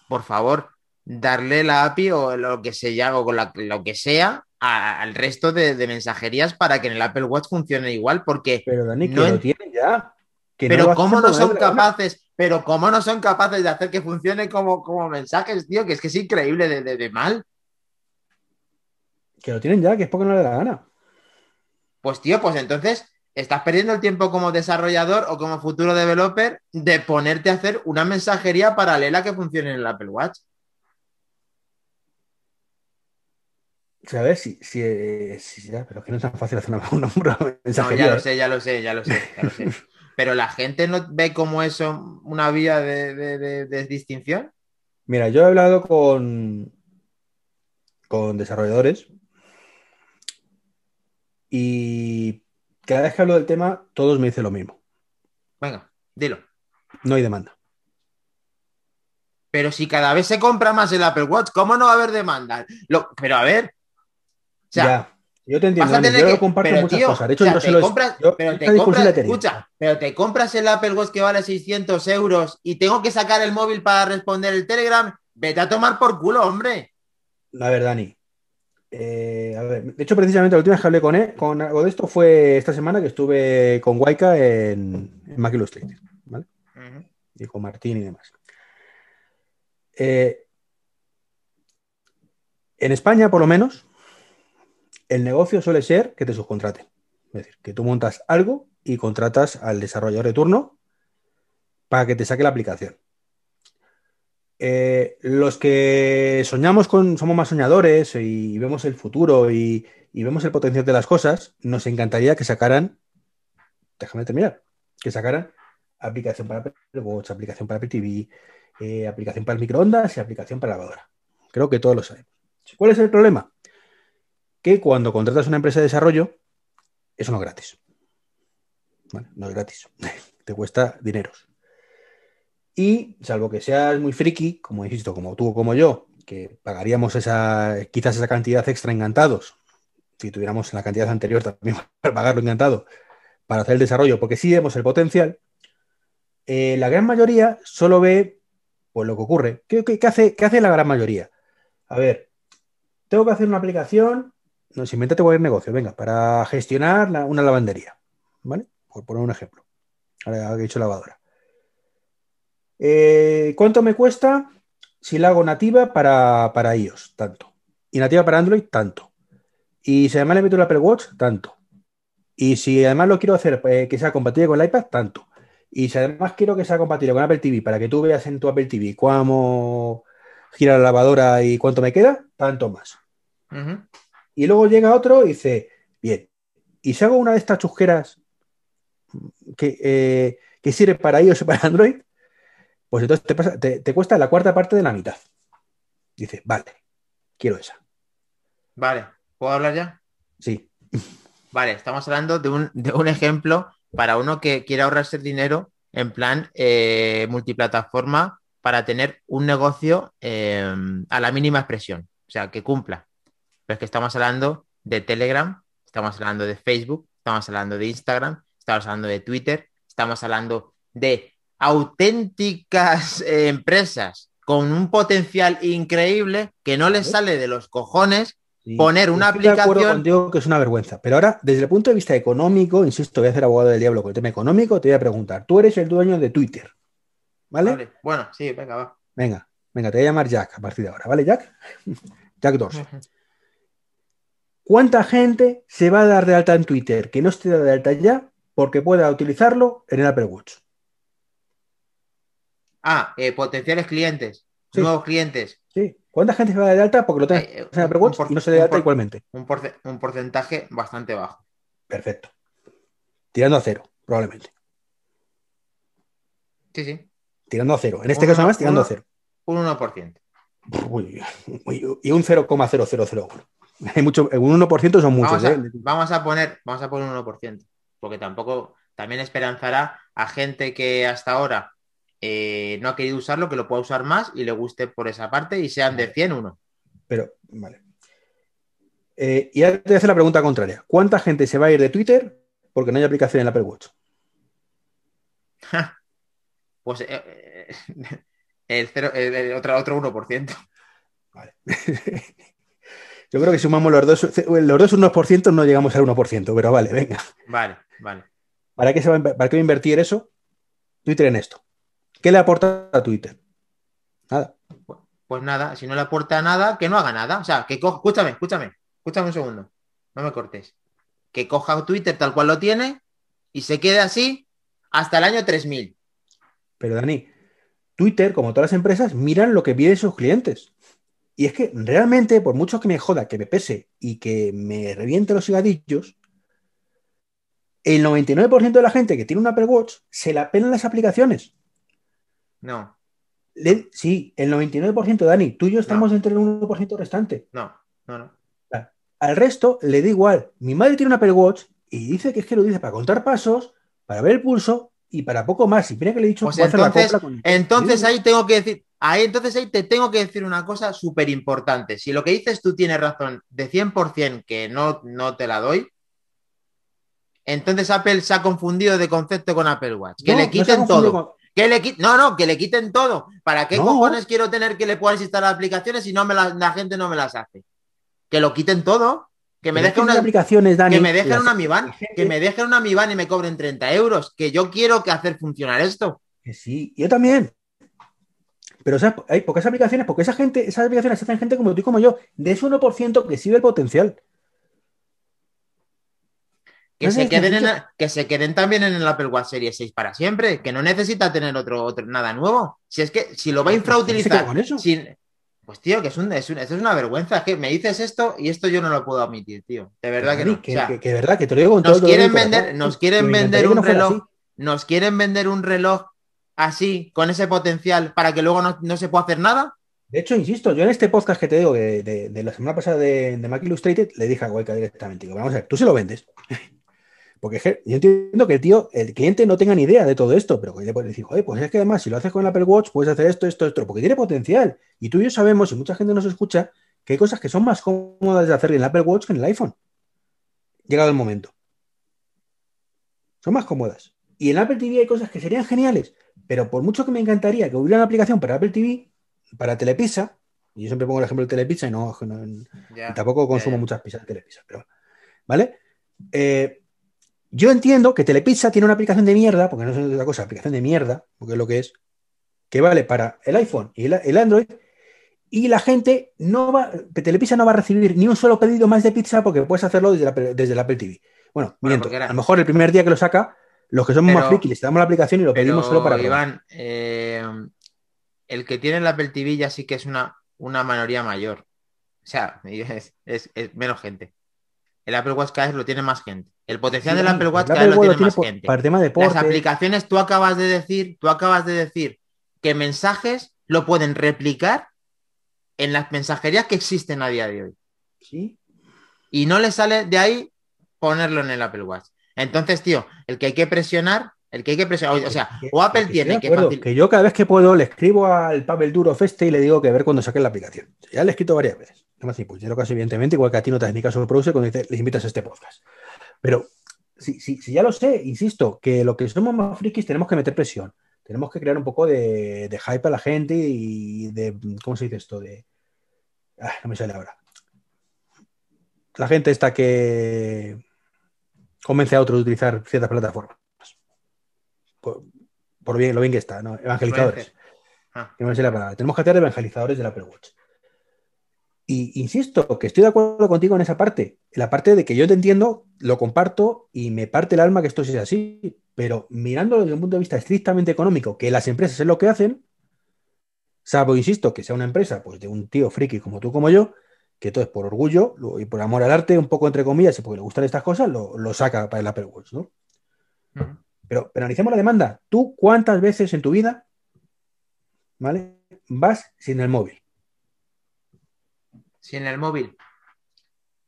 por favor, darle la API o lo que sea, o lo que sea al resto de, mensajerías para que en el Apple Watch funcione igual, porque... Pero Dani, que lo tienen ya. pero cómo no son capaces, pero cómo no son capaces de hacer que funcione como, como mensajes, tío, que es que es increíble de, mal. Que lo tienen ya, que es porque no le da gana. Pues tío, pues entonces estás perdiendo el tiempo como desarrollador o como futuro developer de ponerte a hacer una mensajería paralela que funcione en el Apple Watch. ¿Sabes? Sí, sí, eh, sí, pero es que no es tan fácil hacer una, una, mensajería. No, ya lo sé, ya lo sé, ya lo sé, ya lo sé. pero la gente no ve como eso una vía de, distinción. Mira, yo he hablado con, con desarrolladores y cada vez que hablo del tema, todos me dicen lo mismo. Venga, dilo. No hay demanda. Pero si cada vez se compra más el Apple Watch, ¿cómo no va a haber demanda? pero a ver, ya, Yo te entiendo, Dani, yo que- lo comparto pero, muchas tío, cosas. De hecho, o sea, yo te se lo compras- yo pero te compras, la he tenido. escucha, pero te compras el Apple Watch que vale 600 euros y tengo que sacar el móvil para responder el Telegram. Vete a tomar por culo, hombre. A ver, Dani. eh, a ver, de hecho, precisamente la última vez que hablé con, él, con algo de esto fue esta semana que estuve con Waika en, en Mac Illustrated, ¿vale? Y con Martín y demás. Eh, en España, por lo menos, el negocio suele ser que te subcontraten. Es decir, que tú montas algo y contratas al desarrollador de turno para que te saque la aplicación. Eh, los que soñamos con, somos más soñadores y vemos el futuro y, vemos el potencial de las cosas, nos encantaría que sacaran, déjame terminar, que sacaran aplicación para Apple Watch, aplicación para Apple TV, eh, aplicación para el microondas y aplicación para lavadora. Creo que todos lo sabemos. ¿Cuál es el problema? Que cuando contratas una empresa de desarrollo, eso no es gratis. Vale, no es gratis. Te cuesta dineros. Y salvo que seas muy friki, como insisto, como tú o como yo, que pagaríamos esa, quizás esa cantidad extra encantados, si tuviéramos la cantidad anterior también para pagarlo encantado, para hacer el desarrollo, porque sí vemos el potencial, eh, la gran mayoría solo ve pues, lo que ocurre. ¿Qué, qué- qué hace, qué hace la gran mayoría? A ver, tengo que hacer una aplicación, no sé, invéntate cualquier negocio, venga, para gestionar una lavandería, ¿vale? Por poner un ejemplo. Ahora he dicho lavadora. Eh, ¿Cuánto me cuesta si la hago nativa para, para iOS? Tanto. Y nativa para Android, tanto. Y si además le meto el Apple Watch, tanto. Y si además lo quiero hacer eh, que sea compatible con el iPad, tanto. Y si además quiero que sea compatible con Apple TV para que tú veas en tu Apple TV cómo gira la lavadora y cuánto me queda, tanto más. Y luego llega otro y dice, bien, y si hago una de estas chusqueras que, eh, que sirve para iOS y para Android, pues entonces te, pasa- te- te cuesta la cuarta parte de la mitad. Dice, vale, quiero esa. Vale, ¿puedo hablar ya? Sí, Vale, estamos hablando de un, de un ejemplo para uno que quiere ahorrarse dinero en plan eh, multiplataforma para tener un negocio eh, a la mínima expresión, o sea, que cumpla. Pero es que estamos hablando de Telegram, estamos hablando de Facebook, estamos hablando de Instagram, estamos hablando de Twitter, estamos hablando de auténticas eh, empresas con un potencial increíble que no les sale de los cojones sí. Poner una Estoy de acuerdo aplicación- contigo que es una vergüenza. Pero ahora, desde el punto de vista económico, insisto, voy a hacer abogado del diablo con el tema económico, te voy a preguntar, tú eres el dueño de Twitter, ¿vale? Vale, Bueno, sí, venga, va. Venga, venga, te voy a llamar Jack a partir de ahora, ¿vale, Jack? Jack 2. ¿Cuánta gente se va a dar de alta en Twitter que no esté de alta ya porque pueda utilizarlo en el Apple Watch? Ah, eh, potenciales clientes, Sí. nuevos clientes. Sí. ¿Cuánta gente se va a dar de alta porque lo tenga Eh, en el Apple Watch y no se dé de alta igualmente? Un, porce- un porcentaje bastante bajo. Perfecto. Tirando a cero, probablemente. Sí, sí. Tirando a cero. En este Uno- caso, además, tirando a cero. Un 1%. Uy, uy, y un 0,0001. Hay mucho, un 1% son muchos. Vamos a, ¿eh? vamos a poner, vamos a poner un 1%. Porque tampoco, también esperanzará a gente que hasta ahora eh, no ha querido usarlo, que lo pueda usar más y le guste por esa parte y sean de 100 uno. Pero, vale. Eh, y ahora te voy a hacer la pregunta contraria. ¿Cuánta gente se va a ir de Twitter porque no hay aplicación en el Apple Watch? Pues eh, eh, el, cero, el- el otro, otro 1%. Vale. Yo creo que sumamos los dos, los dos 1% no llegamos al 1%, pero vale, venga. Vale, vale. ¿Para qué, se va, ¿Para qué va a invertir eso? Twitter en esto. ¿Qué le aporta a Twitter? Nada. Pues nada, si no le aporta nada, que no haga nada. O sea, que coja, escúchame, escúchame, escúchame un segundo. No me cortes. Que coja Twitter tal cual lo tiene y se quede así hasta el año 3000. Pero Dani, Twitter, como todas las empresas, miran lo que piden sus clientes. Y es que realmente, por mucho que me joda, que me pese y que me reviente los higadillos, el 99% de la gente que tiene un Apple Watch se la pelan las aplicaciones. No, Le- sí, el 99%, Dani, tú y yo estamos entre el 1% restante. no, no, no. Al resto le da igual. Mi madre tiene un Apple Watch y dice que es que lo dice para contar pasos, para ver el pulso y para poco más. Y mira que le he dicho Pues la entonces, compra con- entonces ahí tengo que decir, ahí entonces ahí te tengo que decir una cosa súper importante. Si lo que dices tú tienes razón de 100% que no, no te la doy, entonces Apple se ha confundido de concepto con Apple Watch. Que no, le quiten todo. con- Que le qui- no, no, que le quiten todo. ¿Para qué No. cojones quiero tener que le puedas instalar aplicaciones si no me las- la gente no me las hace? Que lo quiten todo. Que me dejen una, aplicaciones, Dani, que me dejen las- una Mi que me dejen una Mi y me cobren 30 euros. Que yo quiero que hacer funcionar esto. Que sí, yo también. Pero ¿sabes? hay pocas aplicaciones, porque esa gente, esas aplicaciones se hacen gente como tú y como yo, de ese 1% que sí ve el potencial. Que No se, queden en, que se queden también en el Apple Watch Series 6 para siempre, que no necesita tener otro, otro nada nuevo. Si es que si lo va a ¿Quién se queda infrautilizar, con eso? sin- pues tío, que es, un, es, un- esto es una vergüenza. Es que me dices esto y esto yo no lo puedo admitir, tío. De verdad que no. que, O sea, que- verdad, que te lo digo con todo nos dolor quieren vender, nos quieren vender un no reloj, así. nos quieren vender un reloj así, con ese potencial, para que luego no, no se pueda hacer nada. De hecho, insisto, yo en este podcast que te digo de, de- de la semana pasada de, de Mac Illustrated, le dije a Goica directamente, digo, vamos a ver, tú se lo vendes. Porque es que yo entiendo que el tío, el cliente no tenga ni idea de todo esto, pero que le puede decir, oye, pues es que además si lo haces con el Apple Watch, puedes hacer esto, esto, esto, porque tiene potencial. Y tú y yo sabemos, y mucha gente nos escucha, que hay cosas que son más cómodas de hacer en el Apple Watch que en el iPhone. Llegado el momento. Son más cómodas. Y en Apple TV hay cosas que serían geniales, pero por mucho que me encantaría que hubiera una aplicación para Apple TV, para Telepizza, y yo siempre pongo el ejemplo de Telepizza y no, no- y tampoco consumo muchas pizzas de Telepizza, pero ¿vale? Eh, yo entiendo que Telepizza tiene una aplicación de mierda, porque no es otra cosa, aplicación de mierda, porque es lo que es, que vale para el iPhone y el, el Android, y la gente no va, Telepizza no va a recibir ni un solo pedido más de pizza porque puedes hacerlo desde, la, desde el Apple TV. Bueno, Bueno, miento, era- a lo mejor el primer día que lo saca, los que somos Pero- más friki les damos la aplicación y lo pedimos solo para. Iván, eh, el que tiene el Apple TV ya sí que es una, una minoría mayor. O sea, es, es- es menos gente. El Apple Watch cada vez lo tiene más gente. El potencial del Sí, Apple Watch cada vez lo tiene más por- gente. Para el tema de Las aplicaciones, tú acabas de decir, tú acabas de decir que mensajes lo pueden replicar en las mensajerías que existen a día de hoy. Sí, Y no le sale de ahí ponerlo en el Apple Watch. Entonces, tío, el que hay que presionar, el que hay que presionar, o sea, o Apple que tiene que facil- que yo cada vez que puedo le escribo al Pavel Duro Feste y le digo que ver cuando saque la aplicación. Ya le he escrito varias veces. No ni puñetero caso, evidentemente, igual que a ti no te haces ni caso produce cuando dice- les invitas a este podcast. Pero si, si, si ya lo sé, insisto, que lo que somos más frikis tenemos que meter presión. Tenemos que crear un poco de, de hype a la gente y de. ¿Cómo se dice esto? De. Ah, no me sale ahora. La gente está que convence a otros de utilizar ciertas plataformas. Por, por bien, lo bien que está, ¿no? Evangelizadores. Ah. No me sé la palabra. Tenemos que hacer evangelizadores del Apple Watch. Y insisto, que estoy de acuerdo contigo en esa parte. En la parte de que yo te entiendo, lo comparto y me parte el alma que esto sea así. Pero mirándolo desde un punto de vista estrictamente económico, que las empresas es lo que hacen, salvo, insisto, que sea una empresa pues de un tío friki como tú, como yo, que todo es por orgullo lo- y por amor al arte, un poco entre comillas, y porque le gustan estas cosas, lo, lo saca para el Apple Watch, ¿no? Pero, pero analicemos la demanda. ¿Tú cuántas veces en tu vida, ¿vale? Vas sin el móvil? Sí, en el móvil.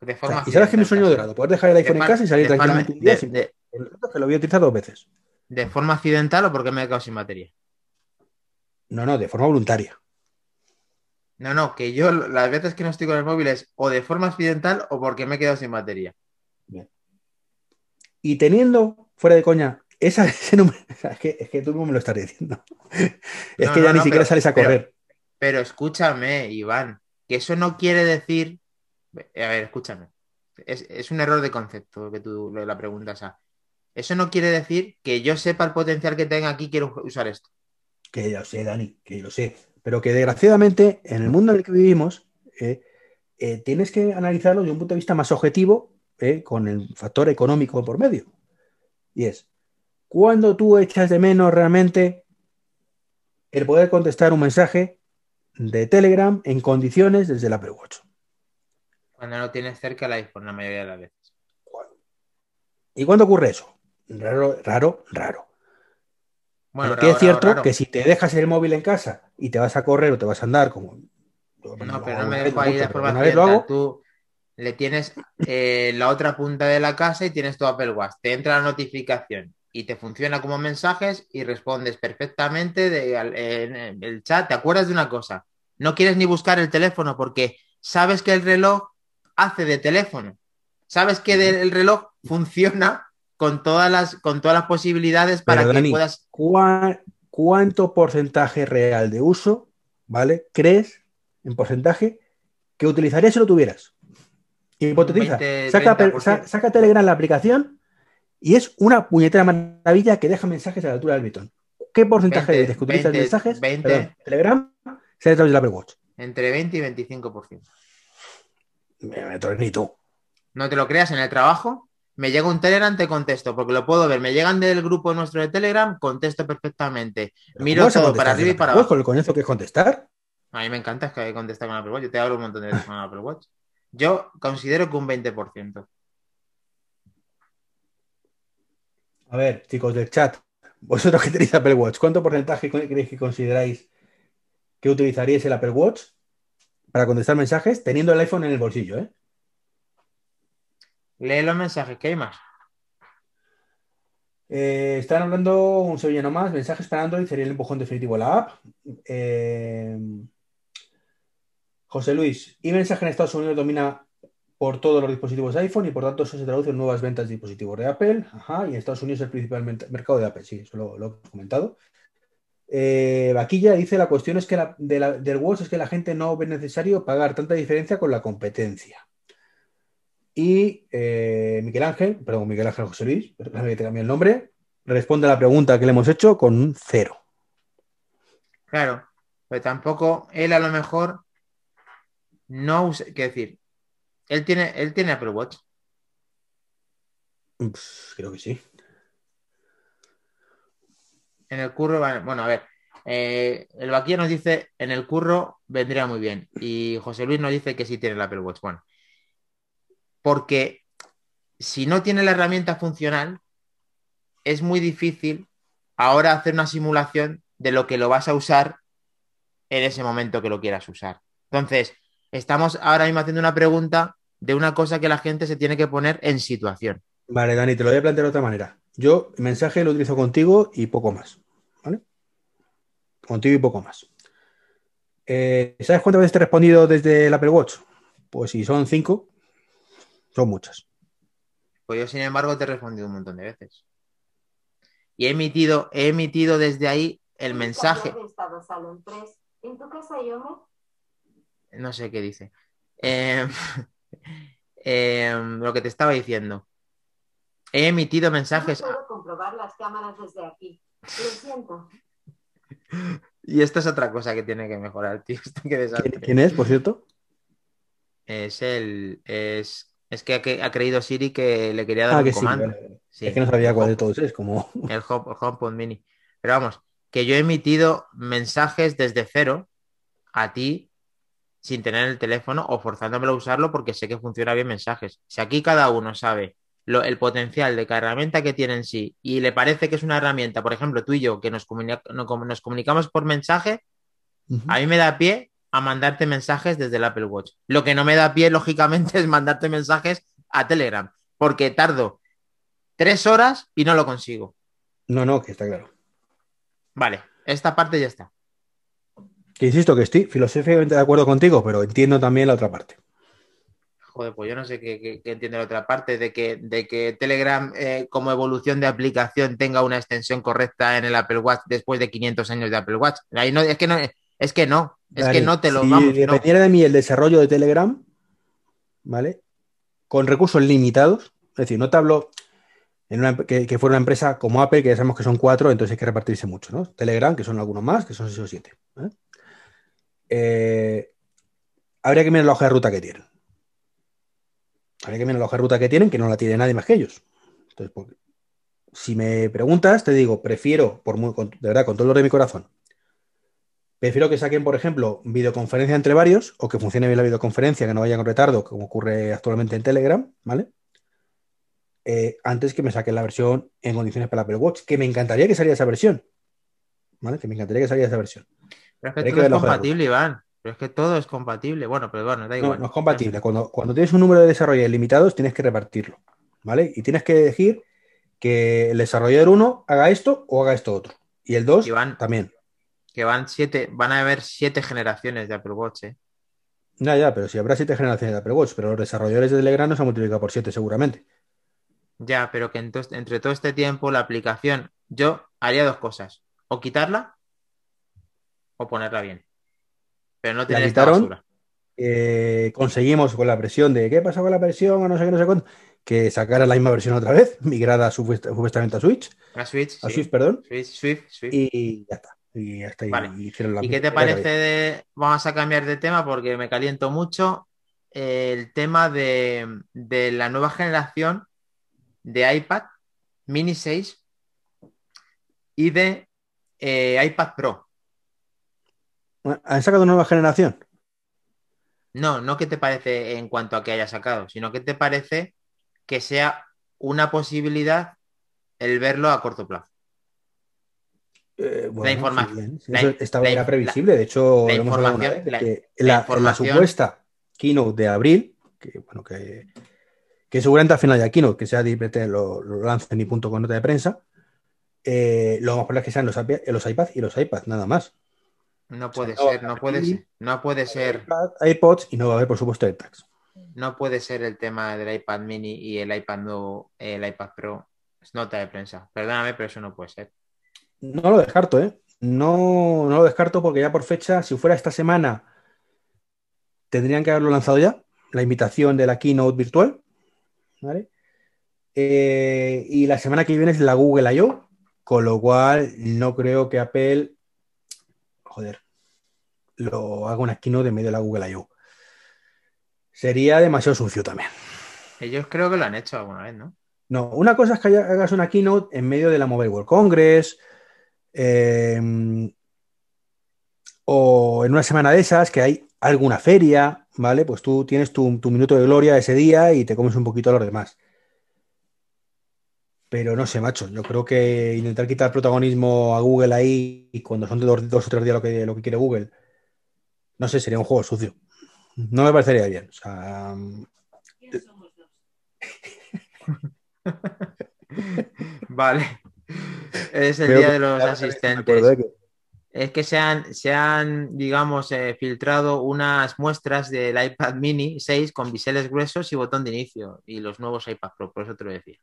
De O forma sea, y sabes que es mi sueño dorado, poder dejar el iPhone en casa y salir tranquilamente un día de- sin- de- Por lo tanto, que lo voy a utilizar dos veces. ¿De forma accidental o porque me he quedado sin batería? No, no, de forma voluntaria. No, no, que yo las veces que no estoy con el móvil es o de forma accidental o porque me he quedado sin batería. Y teniendo, fuera de coña, esa, ese número. o sea, es, que, es que tú mismo me lo estás diciendo. Es No, que no, ya ni no, siquiera pero- sales a pero- correr. Pero escúchame, Iván, eso no quiere decir. A ver, escúchame. Es, un error de concepto que tú la preguntas a. Eso no quiere decir que yo sepa el potencial que tenga aquí quiero usar esto. Que ya lo sé, Dani, que lo sé. Pero que desgraciadamente, en el mundo en el que vivimos, eh, eh, tienes que analizarlo desde un punto de vista más objetivo, eh, con el factor económico por medio. Y es, ¿cuándo tú echas de menos realmente el poder contestar un mensaje de Telegram en condiciones desde el Apple Watch? Cuando no tienes cerca el iPhone la mayoría de las veces. ¿Y cuándo ocurre eso? Raro, raro, raro. Bueno, raro, es cierto raro, que si te dejas el móvil en casa y te vas a correr o te vas a andar como... No, pero no me dejo ahí de forma accidental. Tú le tienes eh, la otra punta de la casa y tienes tu Apple Watch. Te entra la notificación. Y te funciona como mensajes y respondes perfectamente de, en el chat. ¿Te acuerdas de una cosa? No quieres ni buscar el teléfono porque sabes que el reloj hace de teléfono. Sabes que el reloj funciona con todas las, con todas las posibilidades para que puedas. ¿Cuánto porcentaje real de uso, ¿vale? ¿Crees en porcentaje que utilizarías si lo tuvieras? Hipotetiza. saca, saca Telegram la aplicación y es una puñetera maravilla que deja mensajes a la altura del botón. ¿Qué porcentaje de que utilizas mensajes? 20, Telegram se a través del Apple Watch. Entre 20 y 25%. Me, me ni tú. No te lo creas, en el trabajo me llega un Telegram, te contesto, porque lo puedo ver. Me llegan del grupo nuestro de Telegram, contesto perfectamente. Miro todo para arriba y para abajo. ¿Con el coñazo que es contestar? A mí me encanta es que contestar con Apple Watch. Yo te hablo un montón de veces con Apple Watch. Yo considero que un 20%. A ver, chicos del chat, vosotros que tenéis Apple Watch, ¿cuánto porcentaje creéis que consideráis que utilizaríais el Apple Watch para contestar mensajes teniendo el iPhone en el bolsillo? ¿eh? Lee los mensajes, ¿qué hay más? Eh, están hablando un segundo más, mensajes para Android sería el empujón definitivo de la app. Eh, José Luis, y mensaje en Estados Unidos domina por todos los dispositivos iPhone y por tanto eso se traduce en nuevas ventas de dispositivos de Apple. Ajá, y en Estados Unidos es el principal mercado de Apple, sí, eso lo, lo hemos comentado. Eh, Vaquilla dice la cuestión es que del Watch es que la gente no ve necesario pagar tanta diferencia con la competencia. Y eh, Miguel Ángel, perdón, Miguel Ángel José Luis, que te el nombre, responde a la pregunta que le hemos hecho con un cero. Claro, pero tampoco él a lo mejor no usa, qué decir, él tiene, él tiene Apple Watch. creo que sí. En el curro, bueno, a ver, eh, el vaquillo nos dice, en el curro vendría muy bien. Y José Luis nos dice que sí tiene el Apple Watch. Bueno, porque si no tiene la herramienta funcional, es muy difícil ahora hacer una simulación de lo que lo vas a usar en ese momento que lo quieras usar. Entonces, estamos ahora mismo haciendo una pregunta de una cosa que la gente se tiene que poner en situación. Vale, Dani, te lo voy a plantear de otra manera. Yo el mensaje lo utilizo contigo y poco más. ¿Vale? Contigo y poco más. Eh, ¿Sabes cuántas veces te he respondido desde el Apple Watch? Pues si son cinco, son muchas. Pues yo, sin embargo, te he respondido un montón de veces. Y he emitido, he emitido desde ahí el mensaje. No sé qué dice. Eh, Em, lo que te estaba diciendo. He emitido mensajes. No puedo comprobar las cámaras desde aquí. Lo siento. Y esto es otra cosa que tiene que mejorar, tío. ¿Quién es, por cierto? Es el. Es, es que ha, creído Siri que le quería dar ah, un comando. Es que no sabía cuál de todos es, como. El HomePod Mini. Pero vamos, que yo he emitido mensajes desde cero a ti sin tener el teléfono o forzándomelo a usarlo porque sé que funciona bien mensajes. Si aquí cada uno sabe lo, el potencial de cada herramienta que tiene en sí y le parece que es una herramienta, por ejemplo, tú y yo, que nos, nos comunicamos por mensaje, a mí me da pie a mandarte mensajes desde el Apple Watch. Lo que no me da pie, lógicamente, es mandarte mensajes a Telegram, porque tardo tres horas y no lo consigo. No, no, que está claro. Vale, esta parte ya está. Que insisto que estoy filosóficamente de acuerdo contigo, pero entiendo también la otra parte. Joder, pues yo no sé qué, entiende la otra parte, de que, de que Telegram eh, como evolución de aplicación tenga una extensión correcta en el Apple Watch después de 500 años de Apple Watch. Ahí no, es que no, es que no, es que no te lo si vamos. dependiera de mí el desarrollo de Telegram, ¿vale? Con recursos limitados, es decir, no te hablo en una, que, fuera una empresa como Apple, que ya sabemos que son cuatro, entonces hay que repartirse mucho, ¿no? Telegram, que son algunos más, que son seis o siete. ¿vale? Eh, habría que mirar la hoja de ruta que tienen. Habría que mirar la hoja de ruta que tienen, que no la tiene nadie más que ellos. Entonces, pues, si me preguntas, te digo, prefiero, por de verdad, con todo lo de mi corazón, prefiero que saquen, por ejemplo, videoconferencia entre varios o que funcione bien la videoconferencia, que no vaya con retardo, como ocurre actualmente en Telegram, ¿vale? Eh, antes que me saquen la versión en condiciones para Apple Watch, que me encantaría que saliera esa versión, ¿vale? Que me encantaría que saliera esa versión. Pero es que todo es compatible, Iván. Pero es que todo es compatible. Bueno, pero bueno, da igual. No, es compatible. Cuando, cuando tienes un número de desarrolladores limitados, tienes que repartirlo. ¿Vale? Y tienes que elegir que el desarrollador 1 haga esto o haga esto otro. Y el 2 Y van- también. Que van siete, van a haber siete generaciones de Apple Watch, ¿eh? Ya, ya, pero si habrá siete generaciones de Apple Watch, pero los desarrolladores de Telegram no se han multiplicado por 7 seguramente. Ya, pero que entonces, entre todo este tiempo la aplicación, yo haría dos cosas. O quitarla o ponerla bien. Pero no tener esta quitaron? basura. Eh, conseguimos con la presión de qué pasa con la presión o no sé qué, no sé cuánto, que sacara la misma versión otra vez, migrada supuest- supuestamente a Switch, La Switch, a sí. Swift, perdón, Swift, Swift. y ya está. Y ya está. y hicieron la ¿Y qué te parece de... Vamos a cambiar de tema porque me caliento mucho. el tema de, de la nueva generación de iPad Mini 6 y de eh, iPad Pro. ¿Han sacado una nueva generación? No, no qué te parece en cuanto a que haya sacado, sino qué te parece que sea una posibilidad el verlo a corto plazo. Eh, bueno, información- sí, sí, la- estaba la- era previsible. De hecho, la información- vez, de la- que la la, la supuesta keynote de abril, que bueno, que, que seguramente al final ya keynote, que sea DiPT lo, lo lancen y punto con nota de prensa, eh, lo más probable es que sean los iPads y los iPads, nada más. No puede ser, no puede aquí- ser, no puede ser, iPad, iPods y no va a haber, por supuesto, AirTags. no puede ser el tema del iPad mini y el iPad nuevo, el iPad Pro. Es nota de prensa. Perdóname, pero eso no puede ser. No lo descarto, ¿eh? No, no lo descarto porque ya por fecha, si fuera esta semana, tendrían que haberlo lanzado ya, la invitación de la keynote virtual, ¿vale? Eh, y la semana que viene es la Google I.O., con lo cual no creo que Apple, joder, lo haga una keynote en medio de la Google I.O. Sería demasiado sucio también. Ellos creo que lo han hecho alguna vez, ¿no? No, una cosa es que hagas una keynote en medio de la Mobile World Congress eh, o en una semana de esas que hay alguna feria, ¿vale? Pues tú tienes tu, tu minuto de gloria ese día y te comes un poquito a los demás. Pero no sé, macho, yo creo que intentar quitar protagonismo a Google ahí y cuando son de dos, dos o tres días lo que, lo que quiere Google, no sé, sería un juego sucio. No me parecería bien. O sea, ¿Quién somos dos? Vale. Es el creo día de los asistentes. acuerdo de que- Es que se han, se han digamos, eh, filtrado unas muestras del iPad mini 6 con biseles gruesos y botón de inicio y los nuevos iPad Pro, por eso te lo decía.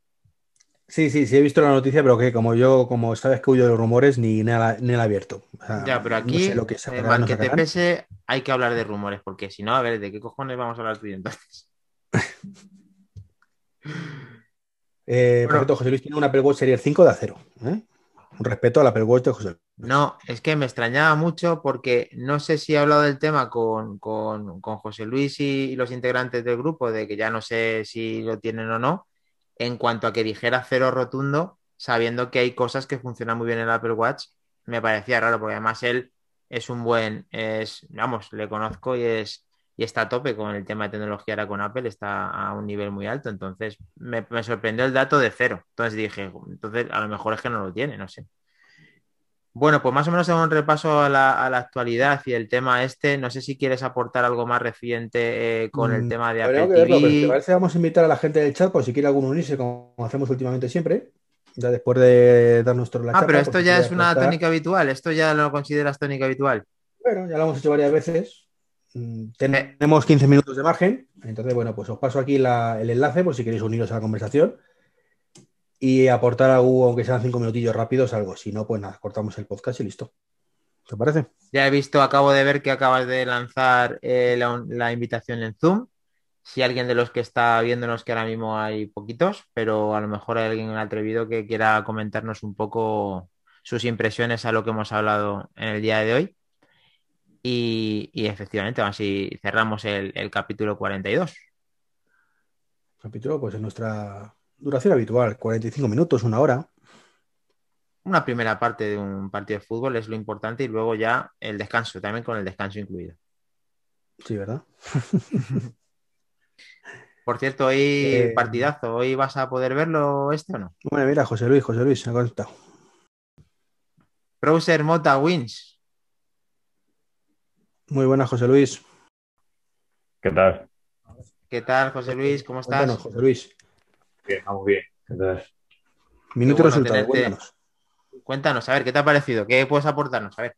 Sí, sí, sí he visto la noticia, pero que como yo, como sabes que huyo de los rumores, ni nada, ni el abierto. O sea, Ya, pero no aquí, sé lo que eh, sacarán, mal no que te sacarán. pese, hay que hablar de rumores, porque si no, a ver, ¿de qué cojones vamos a hablar tú y entonces? Eh, por cierto, José Luis tiene una Apple Watch Series 5 de acero. ¿eh? Un respeto al Apple Watch de José Luis. No, es que me extrañaba mucho porque no sé si he hablado del tema con, con- con José Luis y, y los integrantes del grupo, de que ya no sé si lo tienen o no, en cuanto a que dijera cero rotundo, sabiendo que hay cosas que funcionan muy bien en el Apple Watch, me parecía raro, porque además él es un buen, es, vamos, le conozco y es y está a tope con el tema de tecnología ahora con Apple, está a un nivel muy alto, entonces me, me sorprendió el dato de cero. Entonces dije, entonces a lo mejor es que no lo tiene, no sé. Bueno, pues más o menos hago un repaso a la, a la actualidad y el tema este. No sé si quieres aportar algo más reciente eh, con el Mm, tema de Apple que verlo, pero te parece, vamos a invitar a la gente del chat por si quiere alguno unirse, como hacemos últimamente siempre. Ya después de dar nuestro la Ah, chapa, pero esto ya es una tónica habitual. Esto ya lo consideras tónica habitual. Bueno, ya lo hemos hecho varias veces. Mm, Tenemos 15 minutos de margen. Entonces, bueno, pues os paso aquí la- el enlace por si queréis uniros a la conversación y aportar algo, aunque sean 5 minutillos rápidos, algo. Si no, pues nada, cortamos el podcast y listo. ¿Te parece? Ya he visto, acabo de ver que acabas de lanzar eh, la, la invitación en Zoom. Si alguien de los que está viéndonos, que ahora mismo hay poquitos, pero a lo mejor hay alguien atrevido que quiera comentarnos un poco sus impresiones a lo que hemos hablado en el día de hoy. Y, y efectivamente, así cerramos el, el capítulo 42. Capítulo, pues en nuestra duración habitual, 45 minutos, una hora. Una primera parte de un partido de fútbol es lo importante y luego ya el descanso, también con el descanso incluido. Sí, ¿verdad? Por cierto, hoy Eh, partidazo, ¿hoy vas a poder verlo este o no? Bueno, mira, José Luis, José Luis, se ha conectado. Browser Mota Wins. Muy buenas, José Luis. ¿Qué tal? ¿Qué tal, José Luis? ¿Cómo estás? Cuéntanos, José Luis. Bien, vamos bien. ¿Qué tal? Minuto bueno resultado, tenerte. cuéntanos. Cuéntanos, a ver, ¿qué te ha parecido? ¿Qué puedes aportarnos? A ver.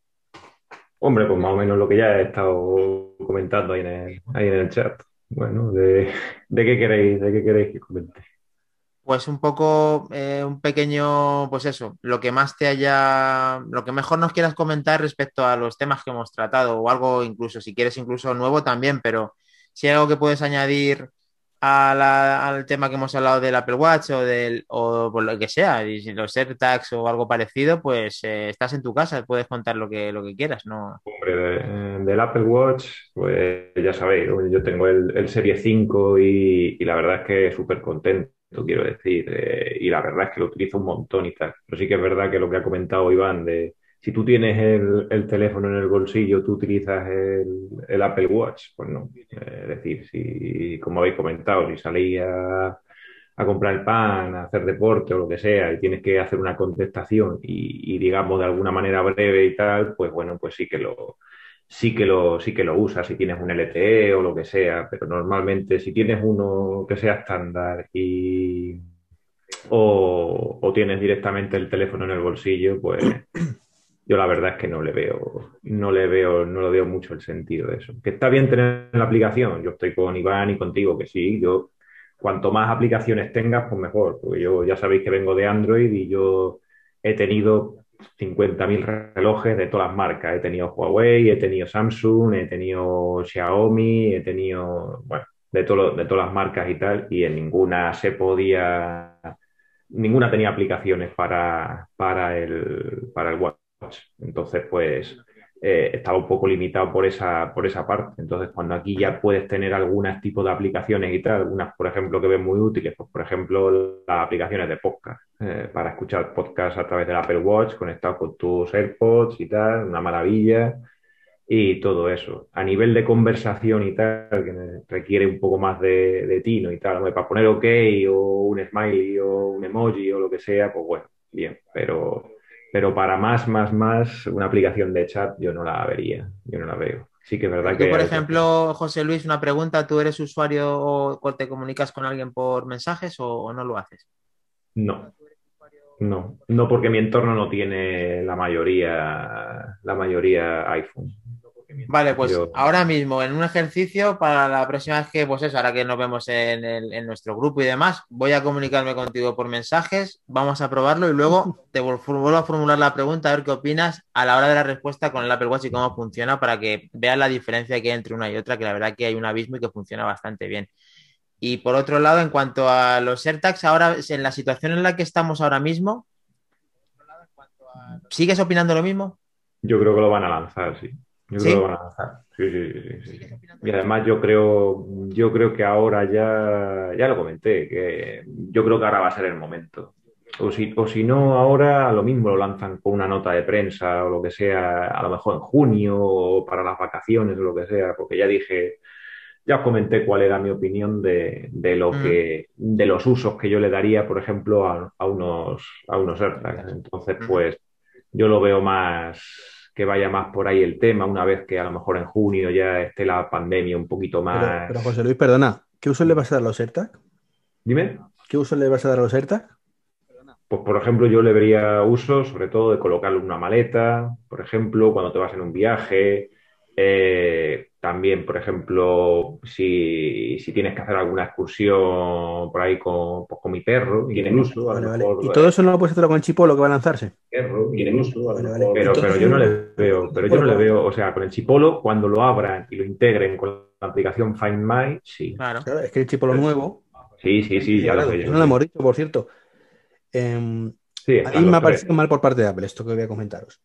Hombre, pues más o menos lo que ya he estado comentando ahí en el, ahí en el chat. Bueno, de, de qué queréis, de qué queréis que comente. Pues un poco, eh, un pequeño, pues eso, lo que más te haya, lo que mejor nos quieras comentar respecto a los temas que hemos tratado o algo incluso, si quieres incluso nuevo también, pero si hay algo que puedes añadir a la- al tema que hemos hablado del Apple Watch o del, o por lo que sea, y los AirTags o algo parecido, pues eh, estás en tu casa, puedes contar lo que, lo que quieras, ¿no? Hombre, de- del Apple Watch, pues ya sabéis, yo tengo el, el Serie 5 y, y la verdad es que súper contento, quiero decir, eh, y la verdad es que lo utilizo un montón y tal. Pero sí que es verdad que lo que ha comentado Iván, de si tú tienes el, el teléfono en el bolsillo, tú utilizas el, el Apple Watch, pues no. Es decir, si, como habéis comentado, si salís a, a comprar el pan, a hacer deporte o lo que sea, y tienes que hacer una contestación y, y digamos de alguna manera breve y tal, pues bueno, pues sí que lo, sí que lo, sí que lo usas si tienes un LTE o lo que sea, pero normalmente si tienes uno que sea estándar y o, o tienes directamente el teléfono en el bolsillo, pues yo la verdad es que no le veo, no le veo, no le veo mucho el sentido de eso. Que está bien tener la aplicación, yo estoy con Iván y contigo, que sí, yo cuanto más aplicaciones tengas, pues mejor, porque yo ya sabéis que vengo de Android y yo he tenido 50.000 relojes de todas las marcas. He tenido Huawei, he tenido Samsung, he tenido Xiaomi, he tenido, bueno, de, todo, lo- de todas las marcas y tal, y en ninguna se podía, ninguna tenía aplicaciones para, para el, para el. Entonces, pues eh, estaba un poco limitado por esa, por esa parte. Entonces, cuando aquí ya puedes tener algunos tipos de aplicaciones y tal, algunas, por ejemplo, que ven muy útiles, pues, por ejemplo, las aplicaciones de podcast, eh, para escuchar podcast a través del Apple Watch, conectado con tus AirPods y tal, una maravilla. Y todo eso. A nivel de conversación y tal, que requiere un poco más de, de tino y tal, para poner OK o un smiley o un emoji o lo que sea, pues bueno, bien, pero pero para más, más, más, una aplicación de chat yo no la vería, yo no la veo. Sí que es verdad Tú, que... por ejemplo, José Luis, una pregunta, ¿tú eres usuario o te comunicas con alguien por mensajes o, o no lo haces? No, no, no porque mi entorno no tiene la mayoría, la mayoría iPhone. Vale, pues Yo- ahora mismo en un ejercicio para la próxima vez que, pues eso, ahora que nos vemos en, el- en nuestro grupo y demás, voy a comunicarme contigo por mensajes, vamos a probarlo y luego te vuelvo a formular la pregunta a ver qué opinas a la hora de la respuesta con el Apple Watch y cómo funciona para que veas la diferencia que hay entre una y otra, que la verdad que hay un abismo y que funciona bastante bien. Y por otro lado, en cuanto a los AirTags, ahora en la situación en la que estamos ahora mismo, ¿sigues opinando lo mismo? Yo creo que lo van a lanzar, sí. Yo ¿Sí? creo que van a lanzar. Sí, sí, sí. Y además yo creo, yo creo que ahora ya, ya lo comenté, que yo creo que ahora va a ser el momento. O si, o si no, ahora lo mismo lo lanzan con una nota de prensa o lo que sea, a lo mejor en junio o para las vacaciones o lo que sea, porque ya dije, ya os comenté cuál era mi opinión de, de lo Mm. que, de los usos que yo le daría, por ejemplo, a, a unos, a unos AirTags. Entonces, Ujú. pues, yo lo veo más que vaya más por ahí el tema, una vez que a lo mejor en junio ya esté la pandemia un poquito más. pero, José Luis, perdona, ¿qué uso le vas a dar a los AirTag? Dime. ¿Qué uso le vas a dar a los AirTag? Pues, por ejemplo, yo le vería uso, sobre todo, de colocarlo en una maleta, por ejemplo, cuando te vas en un viaje. Eh, también, por ejemplo, si, si tienes que hacer alguna excursión por ahí con, pues, con mi perro, tienen uso, a Vale, lo vale. mejor. ¿Y todo eso no lo puedes hacer con el chipolo que va a lanzarse? perro, tienen uso, Vale, mejor. Pero, Entonces, pero yo no le veo, pero yo no le veo, o sea, con el chipolo, cuando lo abran y lo integren con la aplicación Find My, sí. Claro. Claro, es que el chipolo nuevo. Sí, sí, sí, ya lo sé yo. no lo hemos dicho, por cierto. Sí, a mí me ha parecido mal por parte de Apple esto que voy a comentaros.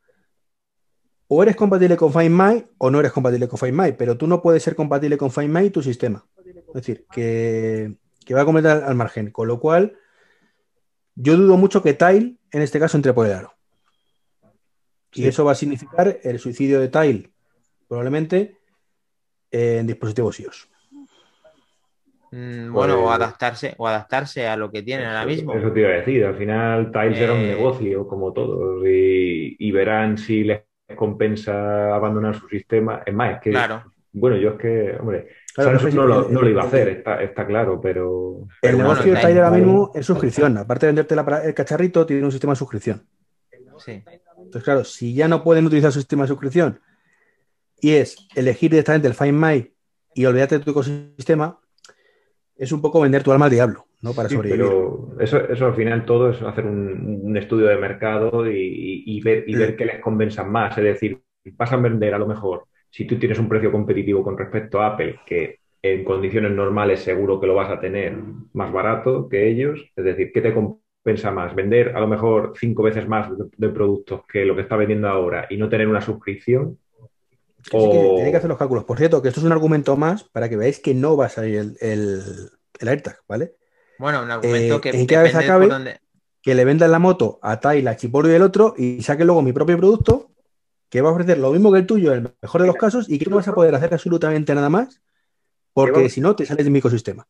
O eres compatible con Find My o no eres compatible con Find My, pero tú no puedes ser compatible con Find My y tu sistema. Es decir, que, que va a comentar al margen. Con lo cual, yo dudo mucho que Tile, en este caso, entre por el aro. Y Sí. eso va a significar el suicidio de Tile, probablemente, en dispositivos iOS. Mm, bueno, o Pues- adaptarse, o adaptarse a lo que tienen ahora mismo. Eso te iba a decir, al final Tiles era un Eh, negocio como todos y, y verán si les compensa abandonar su sistema. Es más, es que, Claro. bueno, yo es que, hombre, Claro, Samsung no, lo, el- no lo iba a hacer, está, está claro, pero... El pero negocio está está ahí ahora mismo es suscripción. Aparte de venderte la- el cacharrito, tiene un sistema de suscripción. Sí. Entonces, claro, si ya no pueden utilizar su sistema de suscripción y es elegir directamente el Find My y olvidarte de tu ecosistema, es un poco vender tu alma al diablo, ¿no? Para Sí, sobrevivir. pero eso, eso al final todo es hacer un, un estudio de mercado y, ver, y ver qué les convenza más. Es decir, vas a vender a lo mejor, si tú tienes un precio competitivo con respecto a Apple, que en condiciones normales seguro que lo vas a tener más barato que ellos, es decir, ¿qué te compensa más? Vender a lo mejor cinco veces más de, de productos que lo que está vendiendo ahora y no tener una suscripción. Sí que o- tiene que hacer los cálculos. Por cierto, que esto es un argumento más para que veáis que no va a salir el, el, el AirTag, ¿vale? Bueno, un argumento Eh, que ¿en qué cabeza depende de por cabe? dónde- Que le vendan la moto a Tyla, a Chipolo y el otro y saque luego mi propio producto que va a ofrecer lo mismo que el tuyo en el mejor de los casos y que no vas a poder hacer absolutamente nada más porque si no te sales de mi ecosistema.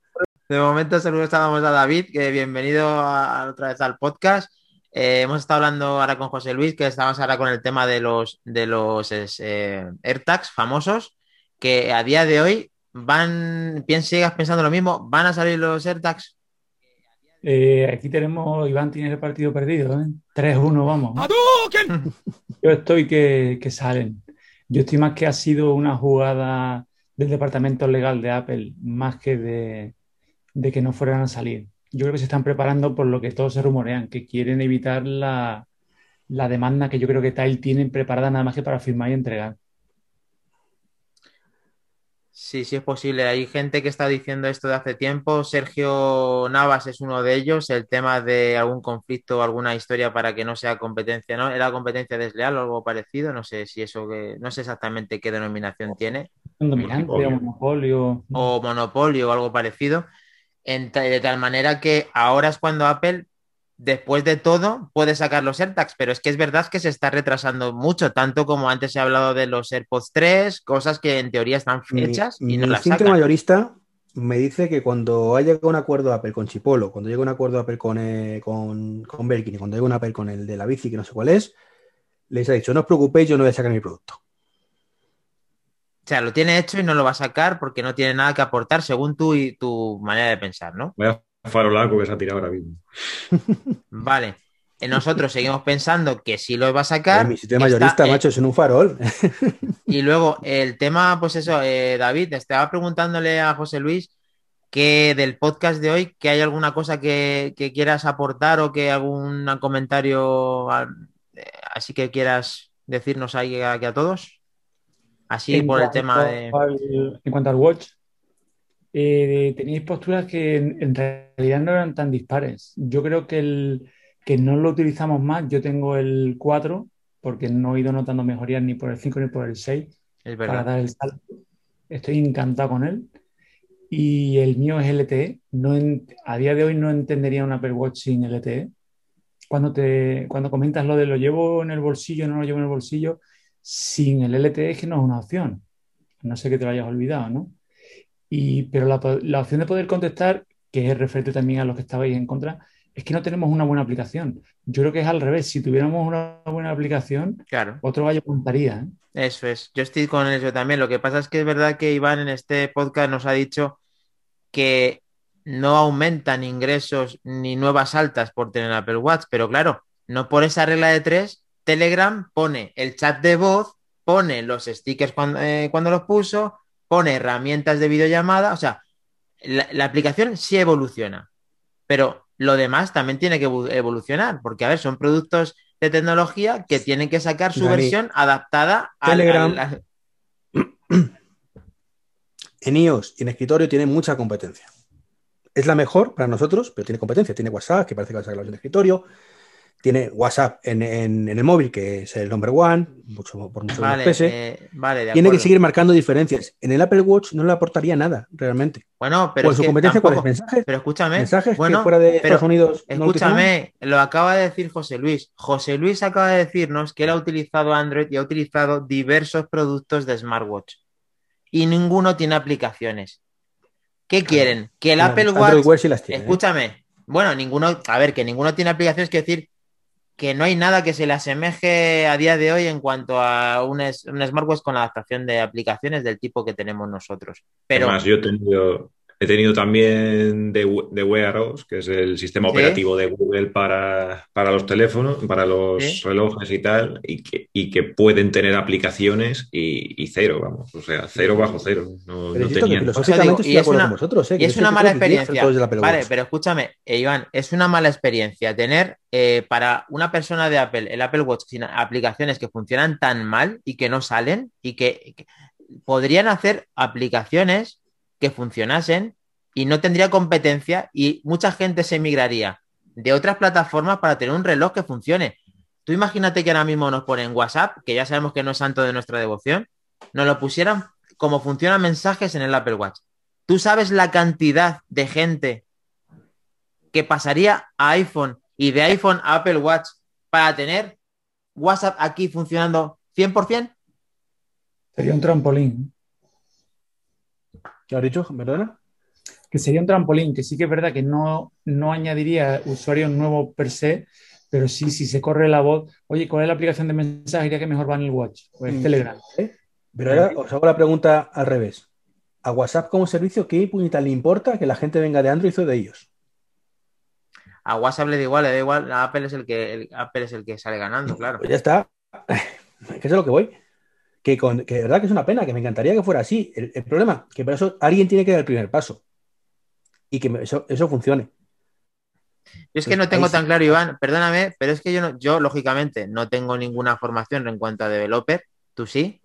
De momento saludos a David, que bienvenido a- a- otra vez al podcast. Eh, hemos estado hablando ahora con José Luis, que estamos ahora con el tema de los, de los eh, AirTags famosos, que a día de hoy van, sigas pensando lo mismo, van a salir los AirTags. Eh, aquí tenemos, Iván tiene el partido perdido, ¿eh? 3-1, vamos. Yo estoy que, que salen. Yo estoy más que ha sido una jugada del departamento legal de Apple, más que de, de que no fueran a salir. Yo creo que se están preparando por lo que todos se rumorean, que quieren evitar la, la demanda que yo creo que Tile tiene preparada nada más que para firmar y entregar. Sí, sí es posible. Hay gente que está diciendo esto de hace tiempo. Sergio Navas es uno de ellos. El tema de algún conflicto o alguna historia para que no sea competencia, ¿no? Era competencia desleal o algo parecido. No sé si eso que, no sé exactamente qué denominación tiene. Dominante o Monopolio. O monopolio o algo parecido. En de tal manera que ahora es cuando Apple, después de todo, puede sacar los AirTags. Pero es que es verdad que se está retrasando mucho, tanto como antes se ha hablado de los AirPods 3, cosas que en teoría están Mi, hechas y mi no las instinto sacan. mayorista me dice que cuando haya llegado un acuerdo Apple con Chipolo, cuando llegue un acuerdo Apple con, eh, con, con Belkin y cuando llegue un Apple con el de la bici, que no sé cuál es, les ha dicho, no os preocupéis, yo no voy a sacar mi producto. O sea, lo tiene hecho y no lo va a sacar porque no tiene nada que aportar según tú y tu manera de pensar, ¿no? Vaya farolaco que se ha tirado ahora mismo. Vale. Eh, Nosotros seguimos pensando que sí lo va a Eh, sacar. mi sistema Está, mayorista, eh, macho, es en un farol. Y luego el tema, pues eso, eh, David, estaba preguntándole a José Luis que del podcast de hoy, que hay alguna cosa que, que quieras aportar o que algún comentario eh, así que quieras decirnos ahí aquí a todos. Así En por el tema de... al- en cuanto al Watch, eh, teníais posturas que en, en realidad no eran tan dispares. Yo creo que, el, que no lo utilizamos más. Yo tengo el 4 porque no he ido notando mejorías ni por el 5 ni por el 6 Es para dar el salto. Estoy encantado con él. Y el mío es LTE. No en- a día de hoy no entendería un Apple Watch sin LTE. Cuando, te, cuando comentas lo de lo llevo en el bolsillo, no lo llevo en el bolsillo, sin el LTE es que no es una opción. No sé que te lo hayas olvidado, ¿no? Y, pero la, opción de poder contestar, que es referente también a los que estabais en contra, es que no tenemos una buena aplicación. Yo creo que es al revés. Si tuviéramos una buena aplicación, Claro. otro gallo contaría. ¿eh? Eso es, yo estoy con eso también. Lo que pasa es que es verdad que Iván en este podcast nos ha dicho que no aumentan ingresos ni nuevas altas por tener Apple Watch, pero claro, no por esa regla de tres, Telegram pone el chat de voz, pone los stickers cuando, eh, cuando los puso, pone herramientas de videollamada, o sea, la, la aplicación sí evoluciona, pero lo demás también tiene que evo- evolucionar, porque a ver, son productos de tecnología que tienen que sacar su Dani, versión adaptada al- Telegram. al- En iOS y en escritorio tiene mucha competencia. Es la mejor para nosotros, pero tiene competencia. Tiene WhatsApp, que parece que va a sacar la versión de escritorio. Tiene WhatsApp en, en- en el móvil, que es el number one, mucho, por mucho que Vale, pese. eh, vale, de Tiene que seguir marcando diferencias. En el Apple Watch no le aportaría nada, realmente. Bueno, pero ¿Cuál es su que competencia? Tampoco- ¿Mensajes? Pero escúchame, ¿Mensajes bueno, que fuera de pero Estados Unidos no lo utilizan? escúchame, lo acaba de decir José Luis. José Luis acaba de decirnos que él ha utilizado Android y ha utilizado diversos productos de smartwatch y ninguno tiene aplicaciones. ¿Qué quieren? Que el No, Apple Watch, Wear sí las tiene, ¿eh? escúchame, bueno, ninguno, a ver, que ninguno tiene aplicaciones, quiere decir que no hay nada que se le asemeje a día de hoy en cuanto a un, un smartwatch con adaptación de aplicaciones del tipo que tenemos nosotros. Pero Además, yo he tenido, he tenido también de, de Wear OS, que es el sistema Sí. operativo de Google para, para los teléfonos, para los Sí. relojes y tal, y que, y que pueden tener aplicaciones y, y cero, vamos, o sea, cero bajo cero. No, Pero no insisto que tenían. filosóficamente digo, estoy y es una- vosotros. ¿eh? Y es una mala experiencia. Vale, pero escúchame, eh, Iván, es una mala experiencia tener eh, para una persona de Apple el Apple Watch sin aplicaciones que funcionan tan mal y que no salen y que, que podrían hacer aplicaciones que funcionasen y no tendría competencia y mucha gente se migraría de otras plataformas para tener un reloj que funcione. Tú imagínate que ahora mismo nos ponen WhatsApp, que ya sabemos que no es santo de nuestra devoción, nos lo pusieran como funcionan mensajes en el Apple Watch. ¿Tú sabes la cantidad de gente que pasaría a iPhone y de iPhone a Apple Watch para tener WhatsApp aquí funcionando 100%? Sería un trampolín. ¿Qué has dicho, Verdona? Que sería un trampolín, que sí que es verdad que no, no añadiría usuarios nuevos per se, pero sí, si se corre la voz, oye, ¿cuál es la aplicación de mensajería que mejor va en el Watch? Pues Mm. Telegram. Pero ahora os hago la pregunta al revés. ¿A WhatsApp como servicio qué puñeta le importa que la gente venga de Android o de ellos? A WhatsApp le da igual, le da igual, a Apple es el que, el- Apple es el que sale ganando, claro. Pues ya está. Que es lo que voy. Que, con- que de verdad que es una pena, que me encantaría que fuera así. El, el problema, que para eso alguien tiene que dar el primer paso. Y que eso, eso funcione. Yo es que Pues no tengo sí. tan claro, Iván, perdóname, pero es que yo, no, yo lógicamente no tengo ninguna formación en cuanto a developer, tú sí,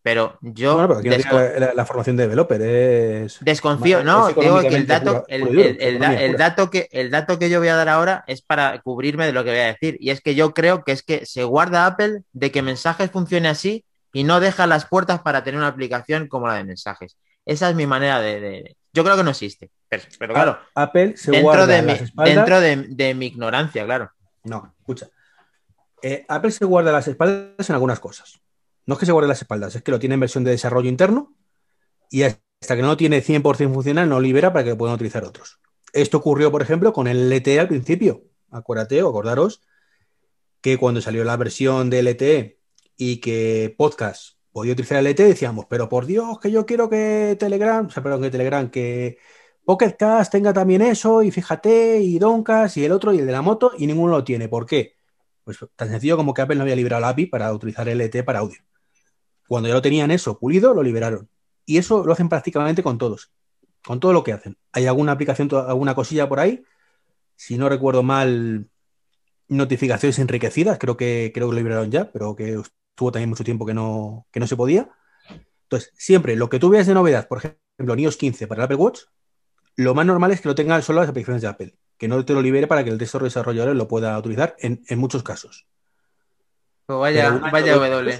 pero yo Bueno, pero aquí no la, la formación de developer, es. desconfío, es no, digo que el dato que, el dato que yo voy a dar ahora es para cubrirme de lo que voy a decir, y es que yo creo que es que se guarda Apple de que mensajes funcione así y no deja las puertas para tener una aplicación como la de mensajes. Esa es mi manera de... de- Yo creo que no existe, pero, pero claro, Apple se dentro, guarda de las espaldas. dentro de, de mi ignorancia, claro. No, escucha. Eh, Apple se guarda las espaldas en algunas cosas. No es que se guarde las espaldas, es que lo tiene en versión de desarrollo interno y hasta que no lo tiene 100% funcional no libera para que lo puedan utilizar otros. Esto ocurrió, por ejemplo, con el LTE al principio. Acuérdate o acordaros que cuando salió la versión de LTE y que podcast podía utilizar el LTE, decíamos, pero por Dios, que yo quiero que Telegram, o sea, perdón, que Telegram, que Pocket Cast tenga también eso, y fíjate, y Doncast, y el otro, y el de la moto, y ninguno lo tiene. ¿Por qué? Pues tan sencillo como que Apple no había liberado la API para utilizar LTE para audio. Cuando ya lo tenían eso pulido, lo liberaron. Y eso lo hacen prácticamente con todos, con todo lo que hacen. Hay alguna aplicación, alguna cosilla por ahí, si no recuerdo mal, notificaciones enriquecidas, creo que, creo que lo liberaron ya, pero que estuvo también mucho tiempo que no, que no se podía. Entonces, siempre lo que tú veas de novedad, por ejemplo, en iOS 15 para el Apple Watch, lo más normal es que lo tengan solo las aplicaciones de Apple, que no te lo libere para que el resto de desarrolladores lo pueda utilizar en, en muchos casos. Pues vaya, vaya W.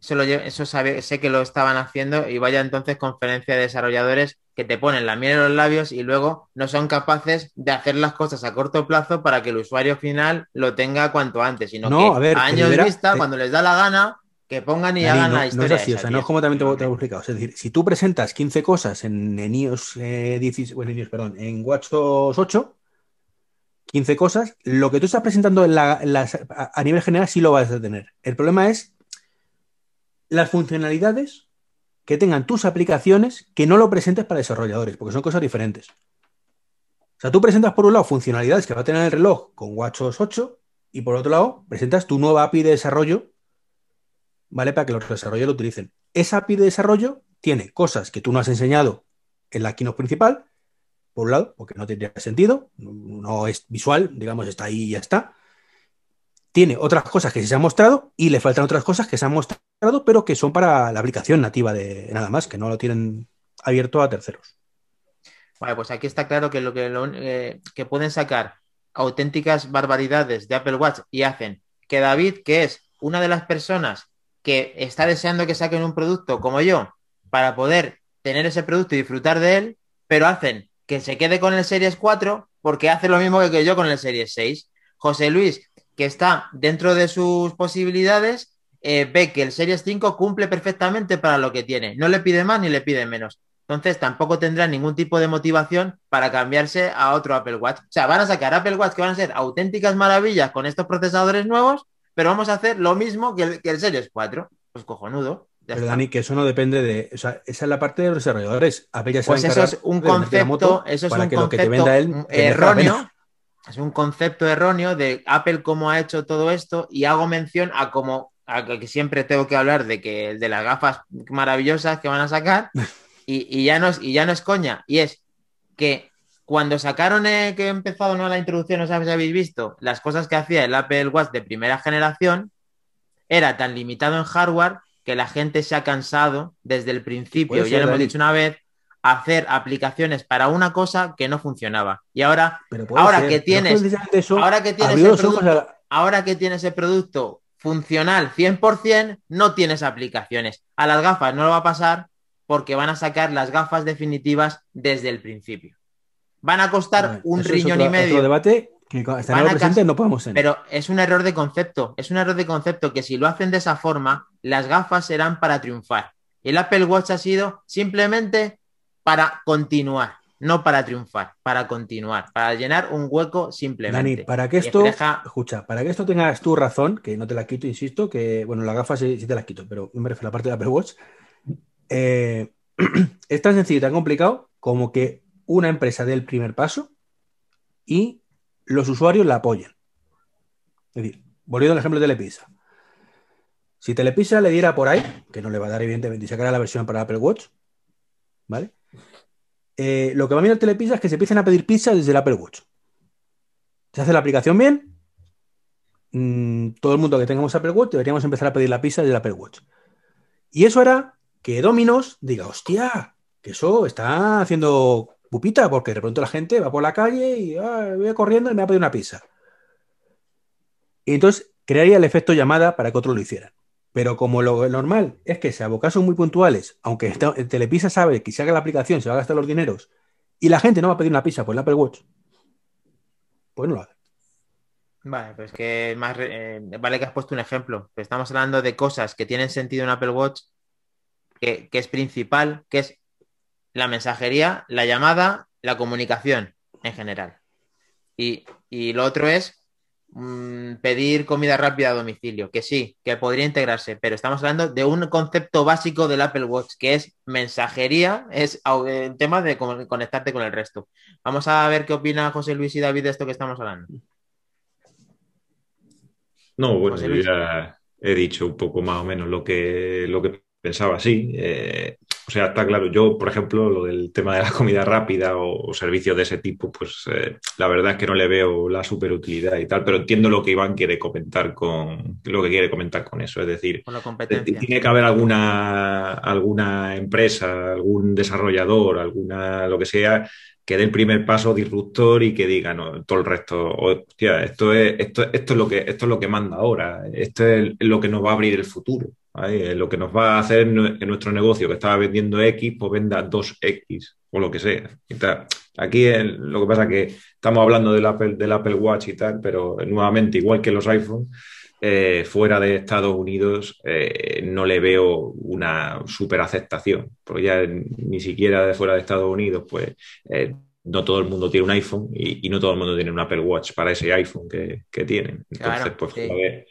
Eso, lo lle- eso sabe- sé que lo estaban haciendo y vaya entonces conferencia de desarrolladores que te ponen la miel en los labios y luego no son capaces de hacer las cosas a corto plazo para que el usuario final lo tenga cuanto antes, sino No, que a ver, a años libera- vista, cuando les da la gana, que pongan y Dani, hagan no, la no historia. es así, esa, o sea, no es como también te, te he explicado. Es decir, si tú presentas 15 cosas en, en iOS eh, 16, bueno, en iOS, perdón, en WatchOS 8, 15 cosas, lo que tú estás presentando a nivel general sí lo vas a tener. El problema es las funcionalidades que tengan tus aplicaciones que no lo presentes para desarrolladores, porque son cosas diferentes. O sea, tú presentas por un lado funcionalidades que va a tener el reloj con WatchOS 8 y por otro lado presentas tu nueva API de desarrollo ¿vale? Para que los desarrolladores lo utilicen. Esa API de desarrollo tiene cosas que tú no has enseñado en la keynote principal, por un lado, porque no tendría sentido, no es visual, digamos, está ahí y ya está. Tiene otras cosas que se han mostrado y le faltan otras cosas que se han mostrado, pero que son para la aplicación nativa de nada más, que no lo tienen abierto a terceros. Vale, pues aquí está claro que lo que, lo, eh, que pueden sacar auténticas barbaridades de Apple Watch y hacen que David, que es una de las personas que está deseando que saquen un producto como yo para poder tener ese producto y disfrutar de él, pero hacen que se quede con el Series 4 porque hace lo mismo que yo con el Series 6. José Luis, que está dentro de sus posibilidades, eh, ve que el Series 5 cumple perfectamente para lo que tiene. No le pide más ni le pide menos. Entonces tampoco tendrán ningún tipo de motivación para cambiarse a otro Apple Watch. O sea, van a sacar Apple Watch que van a ser auténticas maravillas con estos procesadores nuevos, pero vamos a hacer lo mismo que el, que el Series 4. Pues cojonudo. Pero. Dani, que eso no depende de. O sea, esa es la parte de los desarrolladores. Apple ya se Pues va a eso es un de venderte la concepto, eso es para un que lo que te concepto venda él erróneo. Es un concepto erróneo de Apple cómo ha hecho todo esto y hago mención a como a que siempre tengo que hablar de que de las gafas maravillosas que van a sacar y, y ya no es, y ya no es coña y es que cuando sacaron eh, que he empezado no la introducción, no sabes si habéis visto las cosas que hacía el Apple Watch de primera generación era tan limitado en hardware que la gente se ha cansado desde el principio, ya lo hemos dicho una vez, hacer aplicaciones para una cosa que no funcionaba. Y ahora Ahora ser, que tienes- eso ahora que tienes el producto- la- ahora que tienes ese producto funcional 100%, no tienes aplicaciones. A las gafas no lo va a pasar porque van a sacar las gafas definitivas desde el principio. Van a costar un riñón otro- y medio. Debate que hasta Van no podemos tener. Pero es un error de concepto, es un error de concepto que si lo hacen de esa forma, las gafas serán para triunfar. El Apple Watch ha sido simplemente para continuar, no para triunfar, para continuar, para llenar un hueco simplemente. Dani, para que Y esto, refleja- escucha, para que esto tengas tu razón, que no te la quito, insisto, que, bueno, las gafas sí, sí te las quito, pero me refiero a la parte del Apple Watch, eh, es tan sencillo y tan complicado como que una empresa dé el primer paso y los usuarios la apoyen. Es decir, volviendo al ejemplo de Telepizza. Si Telepizza le diera por ahí, que no le va a dar evidentemente, y sacara la versión para Apple Watch, ¿vale? Eh, lo que va a mirar Telepizza es que se empiecen a pedir pizza desde el Apple Watch. Se hace la aplicación bien. mm, todo el mundo que tengamos Apple Watch deberíamos empezar a pedir la pizza desde el Apple Watch. Y eso hará que Domino's diga, hostia, que eso está haciendo pupita, porque de pronto la gente va por la calle y ah, voy corriendo y me va a pedir una pizza. Y entonces crearía el efecto llamada para que otros lo hicieran. Pero como lo normal es que sea casos muy puntuales, aunque esta- Telepizza sabe que si haga la aplicación se va a gastar los dineros y la gente no va a pedir una pizza por el Apple Watch, pues no lo hace. Vale, pues que más eh, vale que has puesto un ejemplo. Estamos hablando de cosas que tienen sentido en Apple Watch, que, que es principal, que es la mensajería, la llamada, la comunicación en general. Y, y lo otro es mm, pedir comida rápida a domicilio, que sí, que podría integrarse, pero estamos hablando de un concepto básico del Apple Watch, que es mensajería, es el tema de con- conectarte con el resto. Vamos a ver qué opina José Luis y David de esto que estamos hablando. No, bueno, yo ya he dicho un poco más o menos lo que, lo que pensaba, sí. Eh, o sea, está claro, yo, por ejemplo, lo del tema de la comida rápida o, o servicios de ese tipo, pues eh, la verdad es que no le veo la superutilidad y tal, pero entiendo lo que Iván quiere comentar con, lo que quiere comentar con eso. Es decir, eh, tiene que haber alguna, alguna empresa, algún desarrollador, alguna, lo que sea, que dé el primer paso disruptor y que diga, no, todo el resto, hostia, esto es, esto, esto es lo que, esto es lo que manda ahora, esto es lo que nos va a abrir el futuro, ¿vale? Es lo que nos va a hacer en nuestro negocio que estaba vendiendo X, pues venda 2X o lo que sea. Y tal. Aquí lo que pasa es que estamos hablando del Apple, del Apple Watch y tal, pero nuevamente, igual que los iPhones, eh, fuera de Estados Unidos eh, no le veo una super aceptación, porque ya ni siquiera de fuera de Estados Unidos, pues eh, no todo el mundo tiene un iPhone y, y no todo el mundo tiene un Apple Watch para ese iPhone que, que tienen. Entonces, Claro, pues sí. a ver.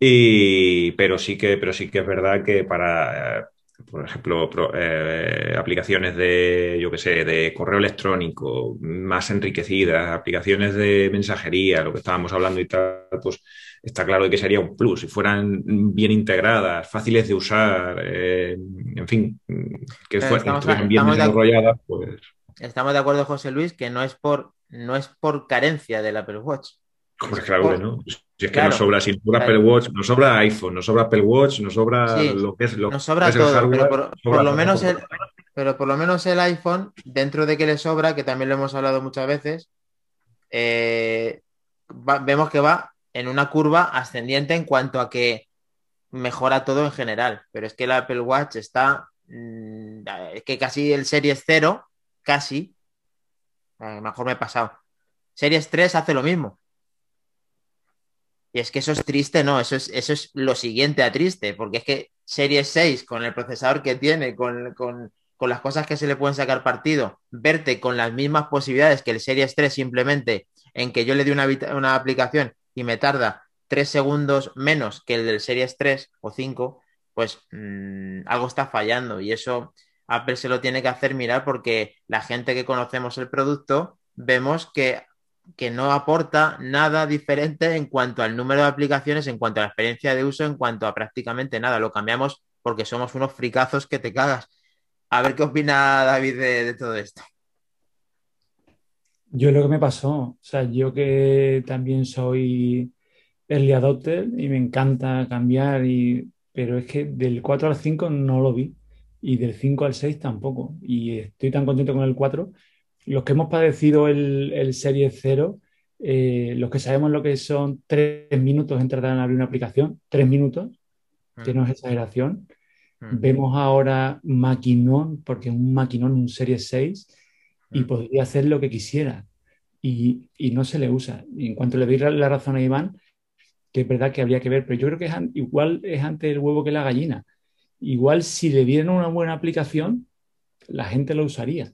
Y, pero sí que, pero sí que es verdad que para, eh, por ejemplo, pro- eh, aplicaciones de, yo qué sé, de correo electrónico más enriquecidas, aplicaciones de mensajería, lo que estábamos hablando y tal, pues está claro que sería un plus. Si fueran bien integradas, fáciles de usar, eh, en fin, que fueran- estamos- estuvieran bien estamos de- desarrolladas, pues Estamos de acuerdo, José Luis, que no es por, no es por carencia del Apple Watch. Que no. Si es que Claro. nos sobra, si nos sobra Claro. Apple Watch, nos sobra iPhone, nos sobra Apple Watch, nos sobra Sí, lo que es lo Nos sobra es todo, hardware, pero por, sobra lo todo. menos el, pero por lo menos el iPhone, dentro de que le sobra, que también lo hemos hablado muchas veces, eh, va- vemos que va en una curva ascendiente en cuanto a que mejora todo en general. Pero es que el Apple Watch está, mm, es que casi el Series 0, casi, a lo mejor me he pasado. Series 3 hace lo mismo. Es que eso es triste, no, eso es, eso es lo siguiente a triste, porque es que Series 6, con el procesador que tiene, con, con con las cosas que se le pueden sacar partido, verte con las mismas posibilidades que el Series 3 simplemente en que yo le di una, una aplicación y me tarda tres segundos menos que el del Series 3 o 5, pues mmm, algo está fallando. Y eso Apple se lo tiene que hacer mirar porque la gente que conocemos el producto vemos que, que, no aporta nada diferente en cuanto al número de aplicaciones, en cuanto a la experiencia de uso, en cuanto a prácticamente nada. Lo cambiamos porque somos unos fricazos que te cagas. A ver qué opina David de, todo esto. Yo lo que me pasó, o sea, yo que también soy early adopter y me encanta cambiar, y, pero es que del 4 al 5 no lo vi y del 5 al 6 tampoco. Y estoy tan contento con el 4. Los que hemos padecido el, el Serie 0, eh, los que sabemos lo que son 3 minutos en tratar de abrir una aplicación, 3 minutos, mm. que no es exageración. Mm. Vemos ahora maquinón, porque un maquinón, un Serie 6, y mm. podría hacer lo que quisiera. Y, y, no se le usa. Y en cuanto le doy la razón a Iván, que es verdad que habría que ver, pero yo creo que es, igual es antes el huevo que la gallina. Igual si le dieran una buena aplicación, la gente lo usaría.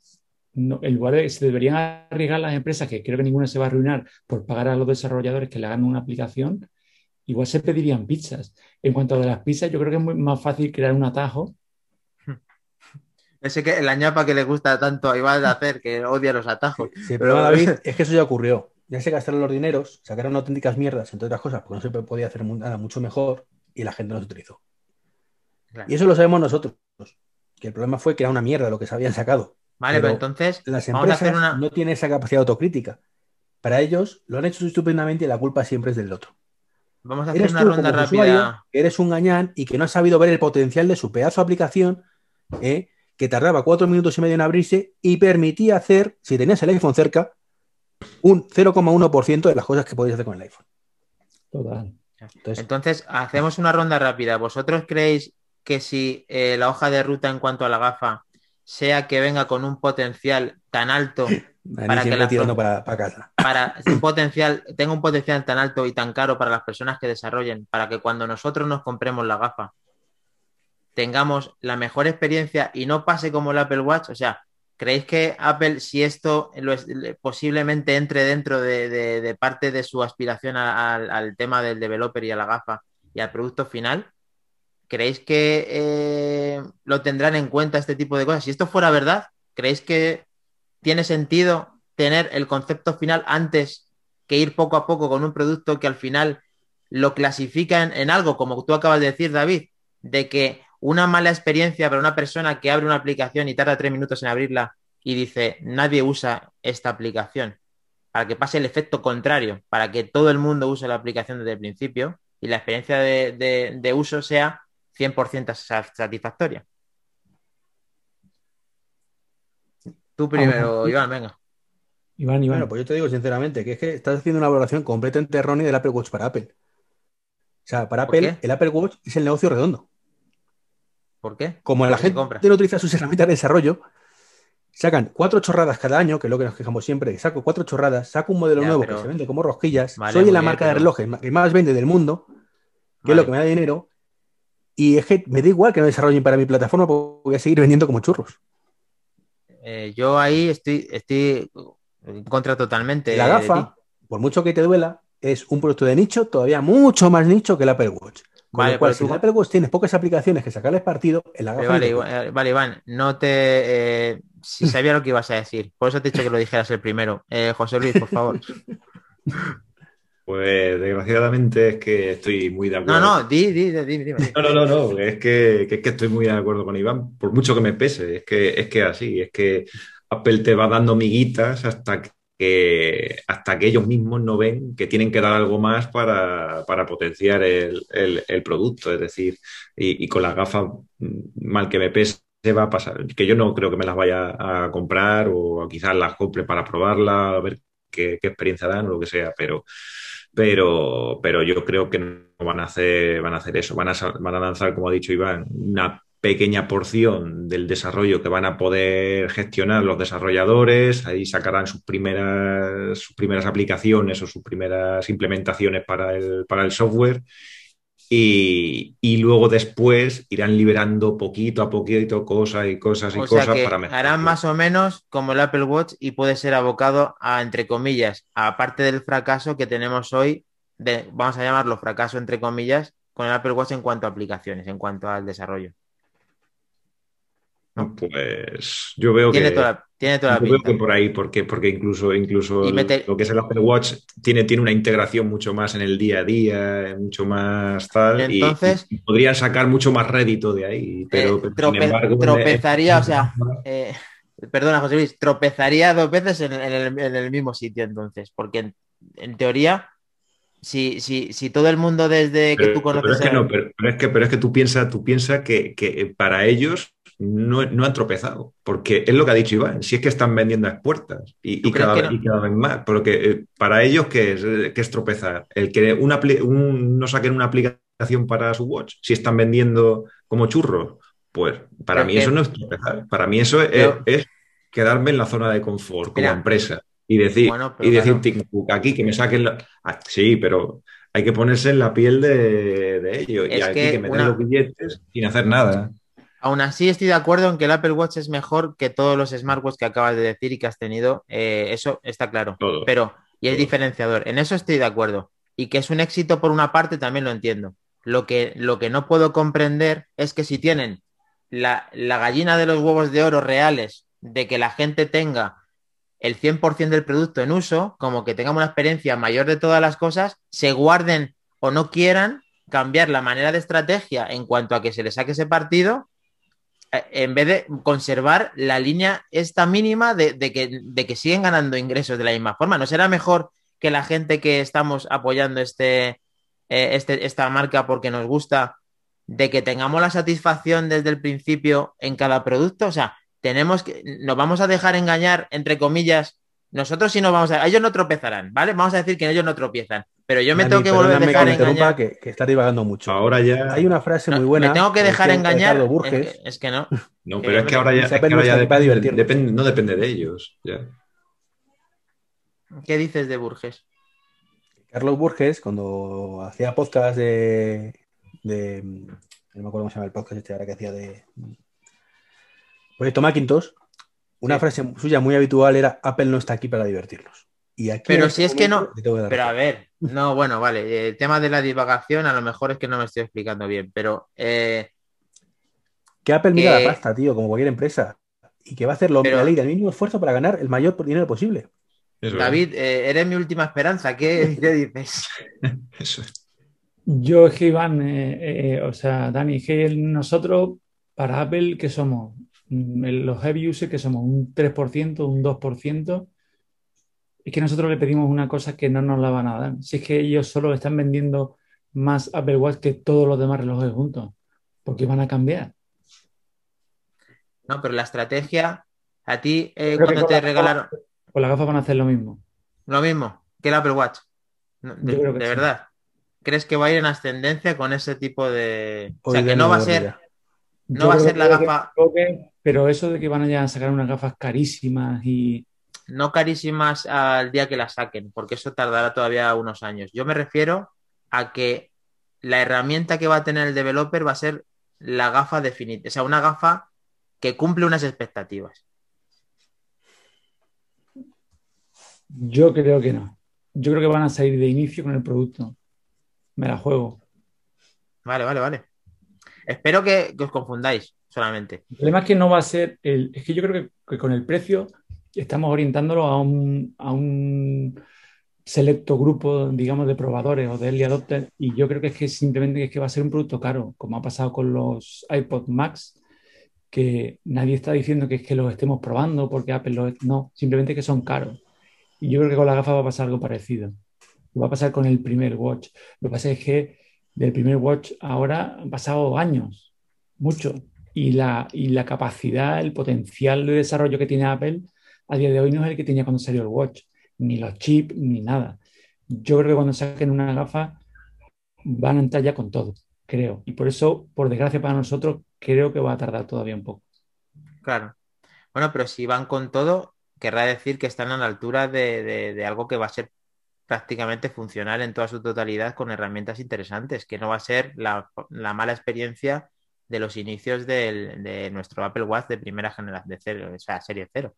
No, en lugar de se deberían arriesgar las empresas, que creo que ninguna se va a arruinar por pagar a los desarrolladores que le hagan una aplicación, igual se pedirían pizzas. En cuanto a de las pizzas, yo creo que es muy más fácil crear un atajo. Ese que la ñapa que le gusta tanto a Iván de hacer, que odia los atajos. Sí, pero David, es que eso ya ocurrió. Ya se gastaron los dineros, sacaron auténticas mierdas, entre otras cosas, porque no se podía hacer nada mucho mejor y la gente no se utilizó. Claro. Y eso lo sabemos nosotros. Que el problema fue que era una mierda lo que se habían sacado. Vale, pero, pero entonces las empresas una... no tienen esa capacidad autocrítica. Para ellos lo han hecho estupendamente y la culpa siempre es del otro. Vamos a hacer eres una tú, ronda rápida. Usuario, que eres un gañán y que no has sabido ver el potencial de su pedazo de aplicación, ¿eh? que tardaba cuatro minutos y medio en abrirse y permitía hacer, si tenías el iPhone cerca, un 0,1% de las cosas que podéis hacer con el iPhone. Total. Entonces, Entonces, hacemos una ronda rápida. ¿Vosotros creéis que si eh, la hoja de ruta en cuanto a la gafa sea que venga con un potencial tan alto para que la tirando para, para, casa. Para un potencial, tenga un potencial tan alto y tan caro para las personas que desarrollen, para que cuando nosotros nos compremos la gafa tengamos la mejor experiencia y no pase como el Apple Watch, o sea, ¿creéis que Apple, si esto lo es, posiblemente entre dentro de, de, de, parte de su aspiración a, a, al tema del developer y a la gafa y al producto final, ¿creéis que eh, lo tendrán en cuenta este tipo de cosas? Si esto fuera verdad, ¿creéis que tiene sentido tener el concepto final antes que ir poco a poco con un producto que al final lo clasifica en, algo, como tú acabas de decir, David, de que una mala experiencia para una persona que abre una aplicación y tarda tres minutos en abrirla y dice, nadie usa esta aplicación, para que pase el efecto contrario, para que todo el mundo use la aplicación desde el principio y la experiencia de uso sea 100% satisfactoria. Tú primero, Iván, venga. Iván, Iván. Bueno, pues yo te digo sinceramente que es que estás haciendo una valoración completamente errónea del Apple Watch para Apple. O sea, para Apple, el Apple Watch es el negocio redondo. ¿Por qué? Como la gente no utiliza sus herramientas de desarrollo, sacan cuatro chorradas cada año, que es lo que nos quejamos siempre, saco cuatro chorradas, saco un modelo ya, nuevo pero... que se vende como rosquillas, vale, soy la bien, marca pero... de relojes que más vende del mundo, que vale. es lo que me da dinero, y es que me da igual que no desarrollen para mi plataforma, porque voy a seguir vendiendo como churros. Eh, yo ahí estoy, estoy en contra totalmente. La gafa, por mucho que te duela, es un producto de nicho, todavía mucho más nicho que el Apple Watch. Con vale, lo cual, si tú... el Apple Watch tienes pocas aplicaciones que sacarles partido, en la gafa. Vale, vale, vale, Iván, no te. Eh, si sabía lo que ibas a decir, por eso te he dicho que lo dijeras el primero. Eh, José Luis, por favor. Pues desgraciadamente es que estoy muy de acuerdo. No, no, di, di, di, di. No, no, no, no, es que, que, es que estoy muy de acuerdo con Iván, por mucho que me pese, es que es que así, es que Apple te va dando miguitas hasta que hasta que ellos mismos no ven que tienen que dar algo más para, para potenciar el, el, el, producto, es decir, y, y con las gafas, mal que me pese, va a pasar, que yo no creo que me las vaya a comprar o quizás las compre para probarla, a ver qué, qué experiencia dan o lo que sea, pero pero, pero yo creo que no van a hacer, van a hacer eso, van a, van a lanzar, como ha dicho Iván, una pequeña porción del desarrollo que van a poder gestionar los desarrolladores, ahí sacarán sus primeras, sus primeras aplicaciones o sus primeras implementaciones para el, para el software y, y luego después irán liberando poquito a poquito cosas y cosas y O sea cosas que para mejorar. harán más o menos como el Apple Watch y puede ser abocado a, entre comillas, aparte del fracaso que tenemos hoy, de, vamos a llamarlo fracaso entre comillas, con el Apple Watch en cuanto a aplicaciones, en cuanto al desarrollo. Pues yo veo Tiene que, toda la, tiene toda la yo pinta. que por ahí, porque, porque incluso, incluso lo que es el Apple Watch tiene, tiene una integración mucho más en el día a día, mucho más tal, y- Entonces- y, podrían sacar mucho más rédito de ahí, pero, Eh, pero, sin embargo, tropezaría, o sea, eh, perdona, José Luis, tropezaría dos veces en, en el, en el mismo sitio entonces, porque en, en teoría, si, si, si todo el mundo desde que Pero, tú conoces... pero es que el- no, pero, pero es que, pero es que tú piensas tú piensa que, que para ellos no, no han tropezado, porque es lo que ha dicho Iván, si es que están vendiendo a expuertas y, ¿Tú y crees cada, vez, no? y cada vez más, porque eh, para ellos ¿qué es, Eh, ¿qué es tropezar? El que una un- no saquen una aplicación para su watch, si están vendiendo como churros, pues para Pero mí que- eso no es tropezar, para mí eso es, Pero- es quedarme en la zona de confort como Mira. empresa y decir, Bueno, y decir claro. Aquí que me saquen la... Ah, sí, pero hay que ponerse en la piel de, de ellos y aquí que que, me den una- los billetes sin hacer nada. Aún así estoy de acuerdo en que el Apple Watch es mejor que todos los smartwatches que acabas de decir y que has tenido, eh, eso está claro, Todo. pero y es diferenciador, en eso estoy de acuerdo. Y que es un éxito por una parte también lo entiendo. Lo que, lo que no puedo comprender es que si tienen la, la gallina de los huevos de oro reales de que la gente tenga el 100% del producto en uso, como que tengamos una experiencia mayor de todas las cosas, se guarden o no quieran cambiar la manera de estrategia en cuanto a que se le saque ese partido, en vez de conservar la línea esta mínima de, de que, de que siguen ganando ingresos de la misma forma. ¿No será mejor que la gente que estamos apoyando este, eh, este, esta marca porque nos gusta, de que tengamos la satisfacción desde el principio en cada producto? O sea, tenemos que, nos vamos a dejar engañar, entre comillas, nosotros sí nos vamos a, ellos no tropezarán, ¿vale? Vamos a decir que ellos no tropiezan, pero yo me Dani, tengo que volver a dejar que me interrumpa, engañar. que, que está divagando mucho. Ahora ya. Hay una frase No, muy buena. me tengo que de dejar engañar. Es Burges, que, es que no. No, que pero es que ahora ya, es que ahora no ya depende- depende- no depende de ellos. Ya. ¿Qué dices de Burges? Carlos Burges, cuando hacía podcast de, de- No me acuerdo cómo se llama el podcast este ahora que hacía de. Proyecto Macintosh. Una Sí. frase suya muy habitual era: Apple no está aquí para divertirnos. Y aquí Pero en si este es que no- Pero a ver, no, bueno, vale. El tema de la divagación, a lo mejor es que no me estoy explicando bien, pero eh, Que Apple mira que- la pasta, tío, como cualquier empresa. Y que va a hacer lo, Pero- la ley del mínimo esfuerzo para ganar el mayor dinero posible. Eso es. David, eh, eres mi última esperanza. ¿Qué, qué dices? Eso es. Yo es que Iván, eh, eh, o sea, Dani, es que nosotros para Apple, que somos? Mm, Los heavy users, que somos? ¿Un 3%, un 2%? Es que nosotros le pedimos una cosa que no nos la van a dar. Si es que ellos solo están vendiendo más Apple Watch que todos los demás relojes juntos, porque van a cambiar. No, pero la estrategia, a ti, eh, cuando te la- regalaron Con las gafas van a hacer lo mismo. lo mismo que el Apple Watch. No, de Yo creo que de sí. verdad. ¿Crees que va a ir en ascendencia con ese tipo de... O sea, que no va a ser... No Yo va a ser la gafa- que- pero eso de que van a sacar unas gafas carísimas y no carísimas al día que las saquen, porque eso tardará todavía unos años. Yo me refiero a que la herramienta que va a tener el developer va a ser la gafa definitiva, o sea, una gafa que cumple unas expectativas. Yo creo que no. Yo creo que van a salir de inicio con el producto. Me la juego. Vale, vale, vale. Espero que, que os confundáis solamente. El problema es que no va a ser el. Es que yo creo que, que con el precio estamos orientándolo a un, a un selecto grupo, digamos, de probadores o de early adopters. Y yo creo que es que simplemente es que va a ser un producto caro, como ha pasado con los iPod Max, que nadie está diciendo que es que los estemos probando porque Apple los. No, simplemente que son caros. Y yo creo que con la gafa va a pasar algo parecido. Va a pasar con el primer Watch. Lo que pasa es que del primer Watch ahora han pasado años, mucho. Y la, y la capacidad, el potencial de desarrollo que tiene Apple a día de hoy no es el que tenía cuando salió el Watch, ni los chips, ni nada. Yo creo que cuando saquen una gafa van a entrar ya con todo, creo. Y por eso, por desgracia para nosotros, creo que va a tardar todavía un poco. Claro. Bueno, pero si van con todo, querrá decir que están a la altura de, algo que va a ser prácticamente funcional en toda su totalidad con herramientas interesantes, que no va a ser la mala experiencia de los inicios del, de nuestro Apple Watch de primera generación, de cero, o serie cero.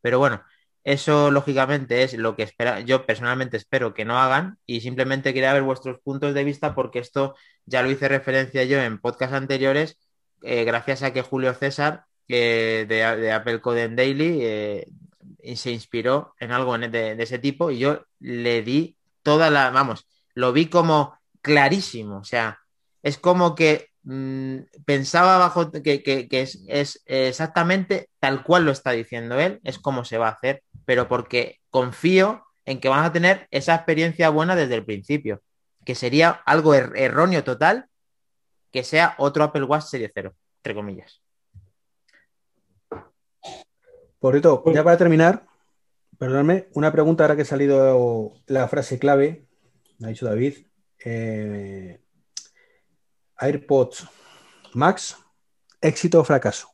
Pero bueno, eso lógicamente es lo que espera, yo personalmente espero que no hagan y simplemente quería ver vuestros puntos de vista porque esto ya lo hice referencia yo en podcast anteriores, eh, gracias a que Julio César eh, de, de, Apple Code Daily eh, se inspiró en algo de, de, ese tipo y yo le di toda la, vamos, lo vi como clarísimo, o sea, es como que pensaba bajo que, que, que es, es, exactamente tal cual lo está diciendo él, es como se va a hacer, pero porque confío en que van a tener esa experiencia buena desde el principio, que sería algo er erróneo total que sea otro Apple Watch Serie 0, entre comillas. Por cierto, ya para terminar, perdóname, una pregunta ahora que ha salido la frase clave, ha dicho David. Eh, AirPods Max, éxito o fracaso.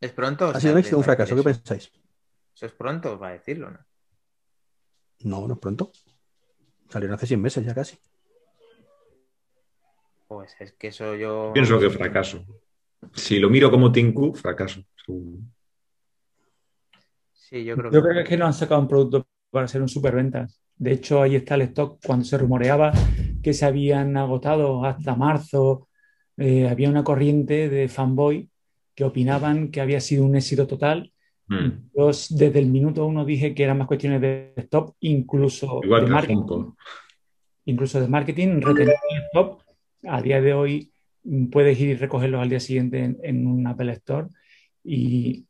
¿Es pronto? ¿Ha sido un éxito o un fracaso? ¿Qué pensáis? Eso es pronto para decirlo, ¿no? No, no es pronto. Salieron hace 100 meses ya casi. Pues es que eso yo. Pienso que fracaso. Si lo miro como Tinku, fracaso. Sí, yo creo que. Yo creo que es que no han sacado un producto para ser un superventas. De hecho, ahí está el stock. Cuando se rumoreaba que se habían agotado hasta marzo, eh, había una corriente de fanboy que opinaban que había sido un éxito total. Mm. Yo desde el minuto uno dije que eran más cuestiones de stop, incluso Igual de marketing. Incluso de marketing, retener el stop. A día de hoy puedes ir y recogerlos al día siguiente en, en un Apple Store. Y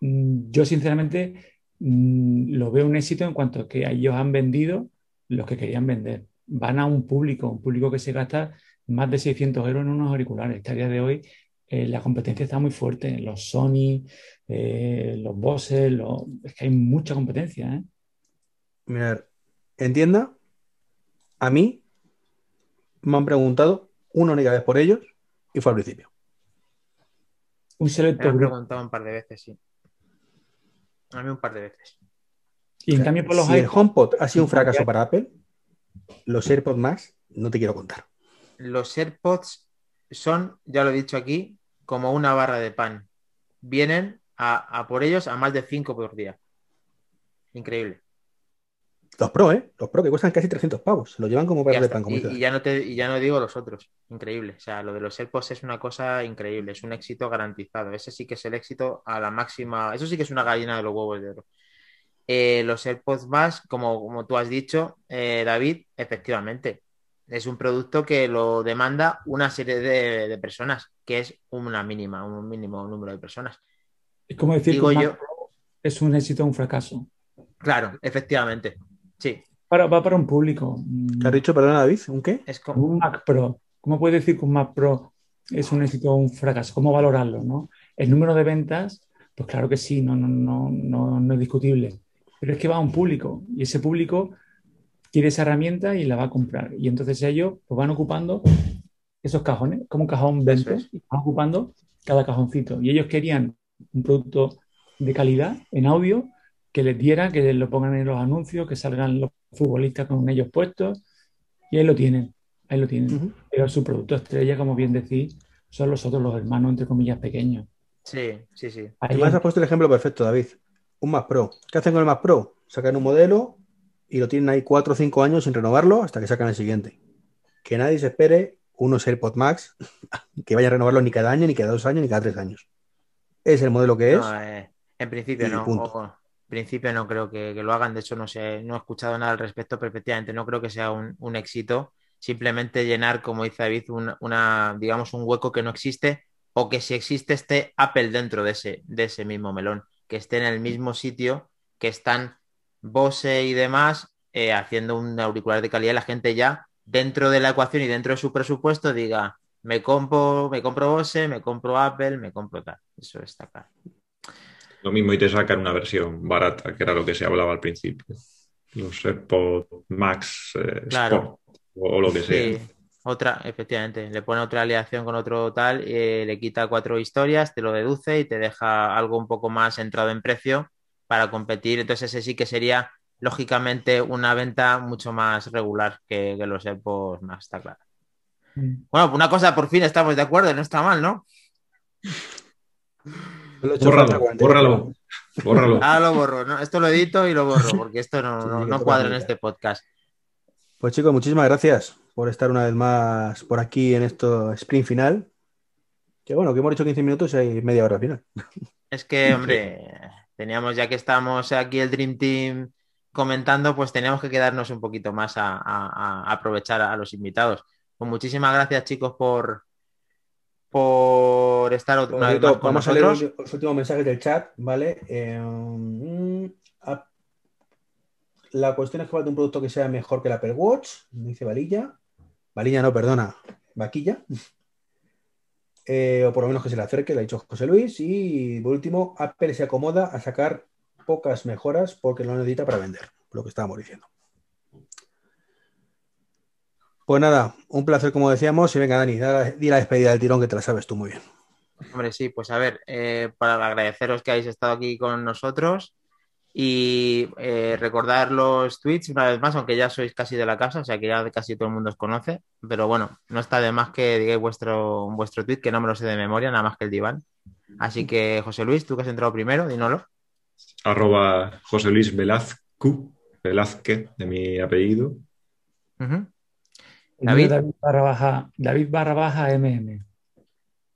mm, yo, sinceramente, mm, lo veo un éxito en cuanto a que ellos han vendido los que querían vender. Van a un público, un público que se gasta más de 600 euros en unos auriculares. Que a día de hoy eh, la competencia está muy fuerte. Los Sony, eh, los Bose, los... es que hay mucha competencia. ¿eh? Mirad, entienda, a mí me han preguntado una única vez por ellos y fue al principio. Un selecto Me han preguntado un par de veces, sí. A mí un par de veces. Y en cambio, por los si el HomePod ha sido un fracaso para Apple, los AirPods Max no te quiero contar. Los AirPods son, ya lo he dicho aquí, como una barra de pan. Vienen a, a por ellos a más de 5 por día. Increíble. Los Pro, ¿eh? Los Pro que cuestan casi 300 pavos. Se lo llevan como barra de pan. Como y, y, ya no te, y ya no digo los otros. Increíble. O sea, lo de los AirPods es una cosa increíble. Es un éxito garantizado. Ese sí que es el éxito a la máxima. Eso sí que es una gallina de los huevos de oro. Eh, los AirPods más, como, como tú has dicho, eh, David, efectivamente, es un producto que lo demanda una serie de, de, personas, que es una mínima, un mínimo número de personas. Es como decir Digo que yo, es un éxito o un fracaso. Claro, efectivamente. Sí. Para, va para un público. ¿Qué has dicho, perdona, David? ¿Un qué? Es como... Un Mac Pro. ¿Cómo puedes decir que un Mac Pro es un éxito o un fracaso? ¿Cómo valorarlo? ¿no? El número de ventas, pues claro que sí, no, no, no, no, no es discutible. Pero es que va a un público y ese público quiere esa herramienta y la va a comprar. Y entonces ellos pues, van ocupando esos cajones, como un cajón 20, es. y van ocupando cada cajoncito. Y ellos querían un producto de calidad en audio que les diera, que lo pongan en los anuncios, que salgan los futbolistas con ellos puestos. Y ahí lo tienen, ahí lo tienen. Uh -huh. Pero su producto estrella, como bien decís, son los otros, los hermanos, entre comillas, pequeños. Sí, sí, sí. Además, has puesto el ejemplo perfecto, David. Un Mac Pro. ¿Qué hacen con el Mac Pro? Sacan un modelo y lo tienen ahí 4 o 5 años sin renovarlo hasta que sacan el siguiente. Que nadie se espere unos AirPods Max que vaya a renovarlo ni cada año, ni cada dos años, ni cada tres años. Es el modelo que es. No, eh, en principio no. Ojo. En principio no creo que, que, lo hagan. De hecho, no sé, no he escuchado nada al respecto, pero efectivamente no creo que sea un, un éxito. Simplemente llenar, como dice David, una, una, digamos, un hueco que no existe, o que si existe esté Apple dentro de ese, de ese mismo melón, que esté en el mismo sitio que están Bose y demás, eh, haciendo un auricular de calidad, la gente ya dentro de la ecuación y dentro de su presupuesto diga, me compro, me compro Bose, me compro Apple, me compro tal. Eso está claro. Lo mismo y te sacan una versión barata, que era lo que se hablaba al principio. Los AirPods Max eh, claro. Sport, o, o, lo que sea. Otra, efectivamente, le pone otra aleación con otro tal, eh, le quita cuatro historias, te lo deduce y te deja algo un poco más centrado en precio para competir. Entonces ese sí que sería lógicamente una venta mucho más regular que, que los AirPods más, está claro. Mm. Bueno, una cosa, por fin estamos de acuerdo, no está mal, ¿no? Bórralo, 48 bórralo, bórralo. Ahora lo borro, ¿no? Esto lo edito y lo borro, porque esto no, no- cuadra en este podcast. Pues chicos, muchísimas gracias por estar una vez más por aquí en esto sprint final. Que bueno, que hemos hecho 15 minutos y hay media hora al final. Es que, hombre, teníamos, ya que estamos aquí el Dream Team comentando, pues teníamos que quedarnos un poquito más a, a- a aprovechar a los invitados. Pues muchísimas gracias, chicos, por, por estar una vez cierto, más con vamos a leer los, últimos mensajes del chat, ¿vale? Eh, mm, la cuestión es que falta un producto que sea mejor que el Apple Watch, dice Valilla. Valilla no, perdona, Vaquilla. Eh, o por lo menos que se le acerque, le ha dicho José Luis. Y por último, Apple se acomoda a sacar pocas mejoras porque lo necesita para vender, lo que estábamos diciendo. Pues nada, un placer como decíamos. Y venga, Dani, da- di la despedida del tirón que te la sabes tú muy bien. Hombre, sí, pues a ver, eh, para agradeceros que hayáis estado aquí con nosotros y eh, recordar los tweets una vez más, aunque ya sois casi de la casa, o sea que ya casi todo el mundo os conoce, pero bueno, no está de más que digáis vuestro, vuestro tweet, que no me lo sé de memoria, nada más que el diván. Así que, José Luis, tú que has entrado primero, dínoslo. Arroba José Luis Velazco, Velázquez, de mi apellido. David. David barra baja, David barra baja MM.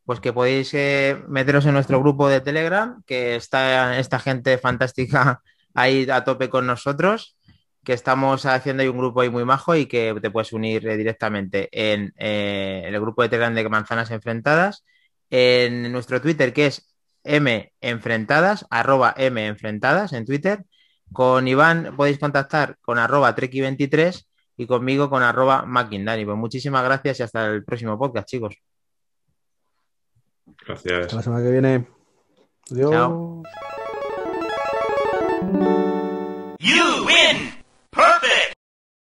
Pues que podéis eh, meteros en nuestro grupo de Telegram, que está esta gente fantástica ahí a tope con nosotros, que estamos haciendo ahí un grupo ahí muy majo y que te puedes unir eh, directamente en, eh, el grupo de Telegram de Manzanas Enfrentadas, en nuestro Twitter que es M Enfrentadas, arroba M Enfrentadas en Twitter. Con Iván podéis contactar con arroba Treki23 y conmigo con arroba Mackindani. Pues muchísimas gracias y hasta el próximo podcast, chicos. Gracias. Hasta la semana que viene. Adiós. Chao. Perfect!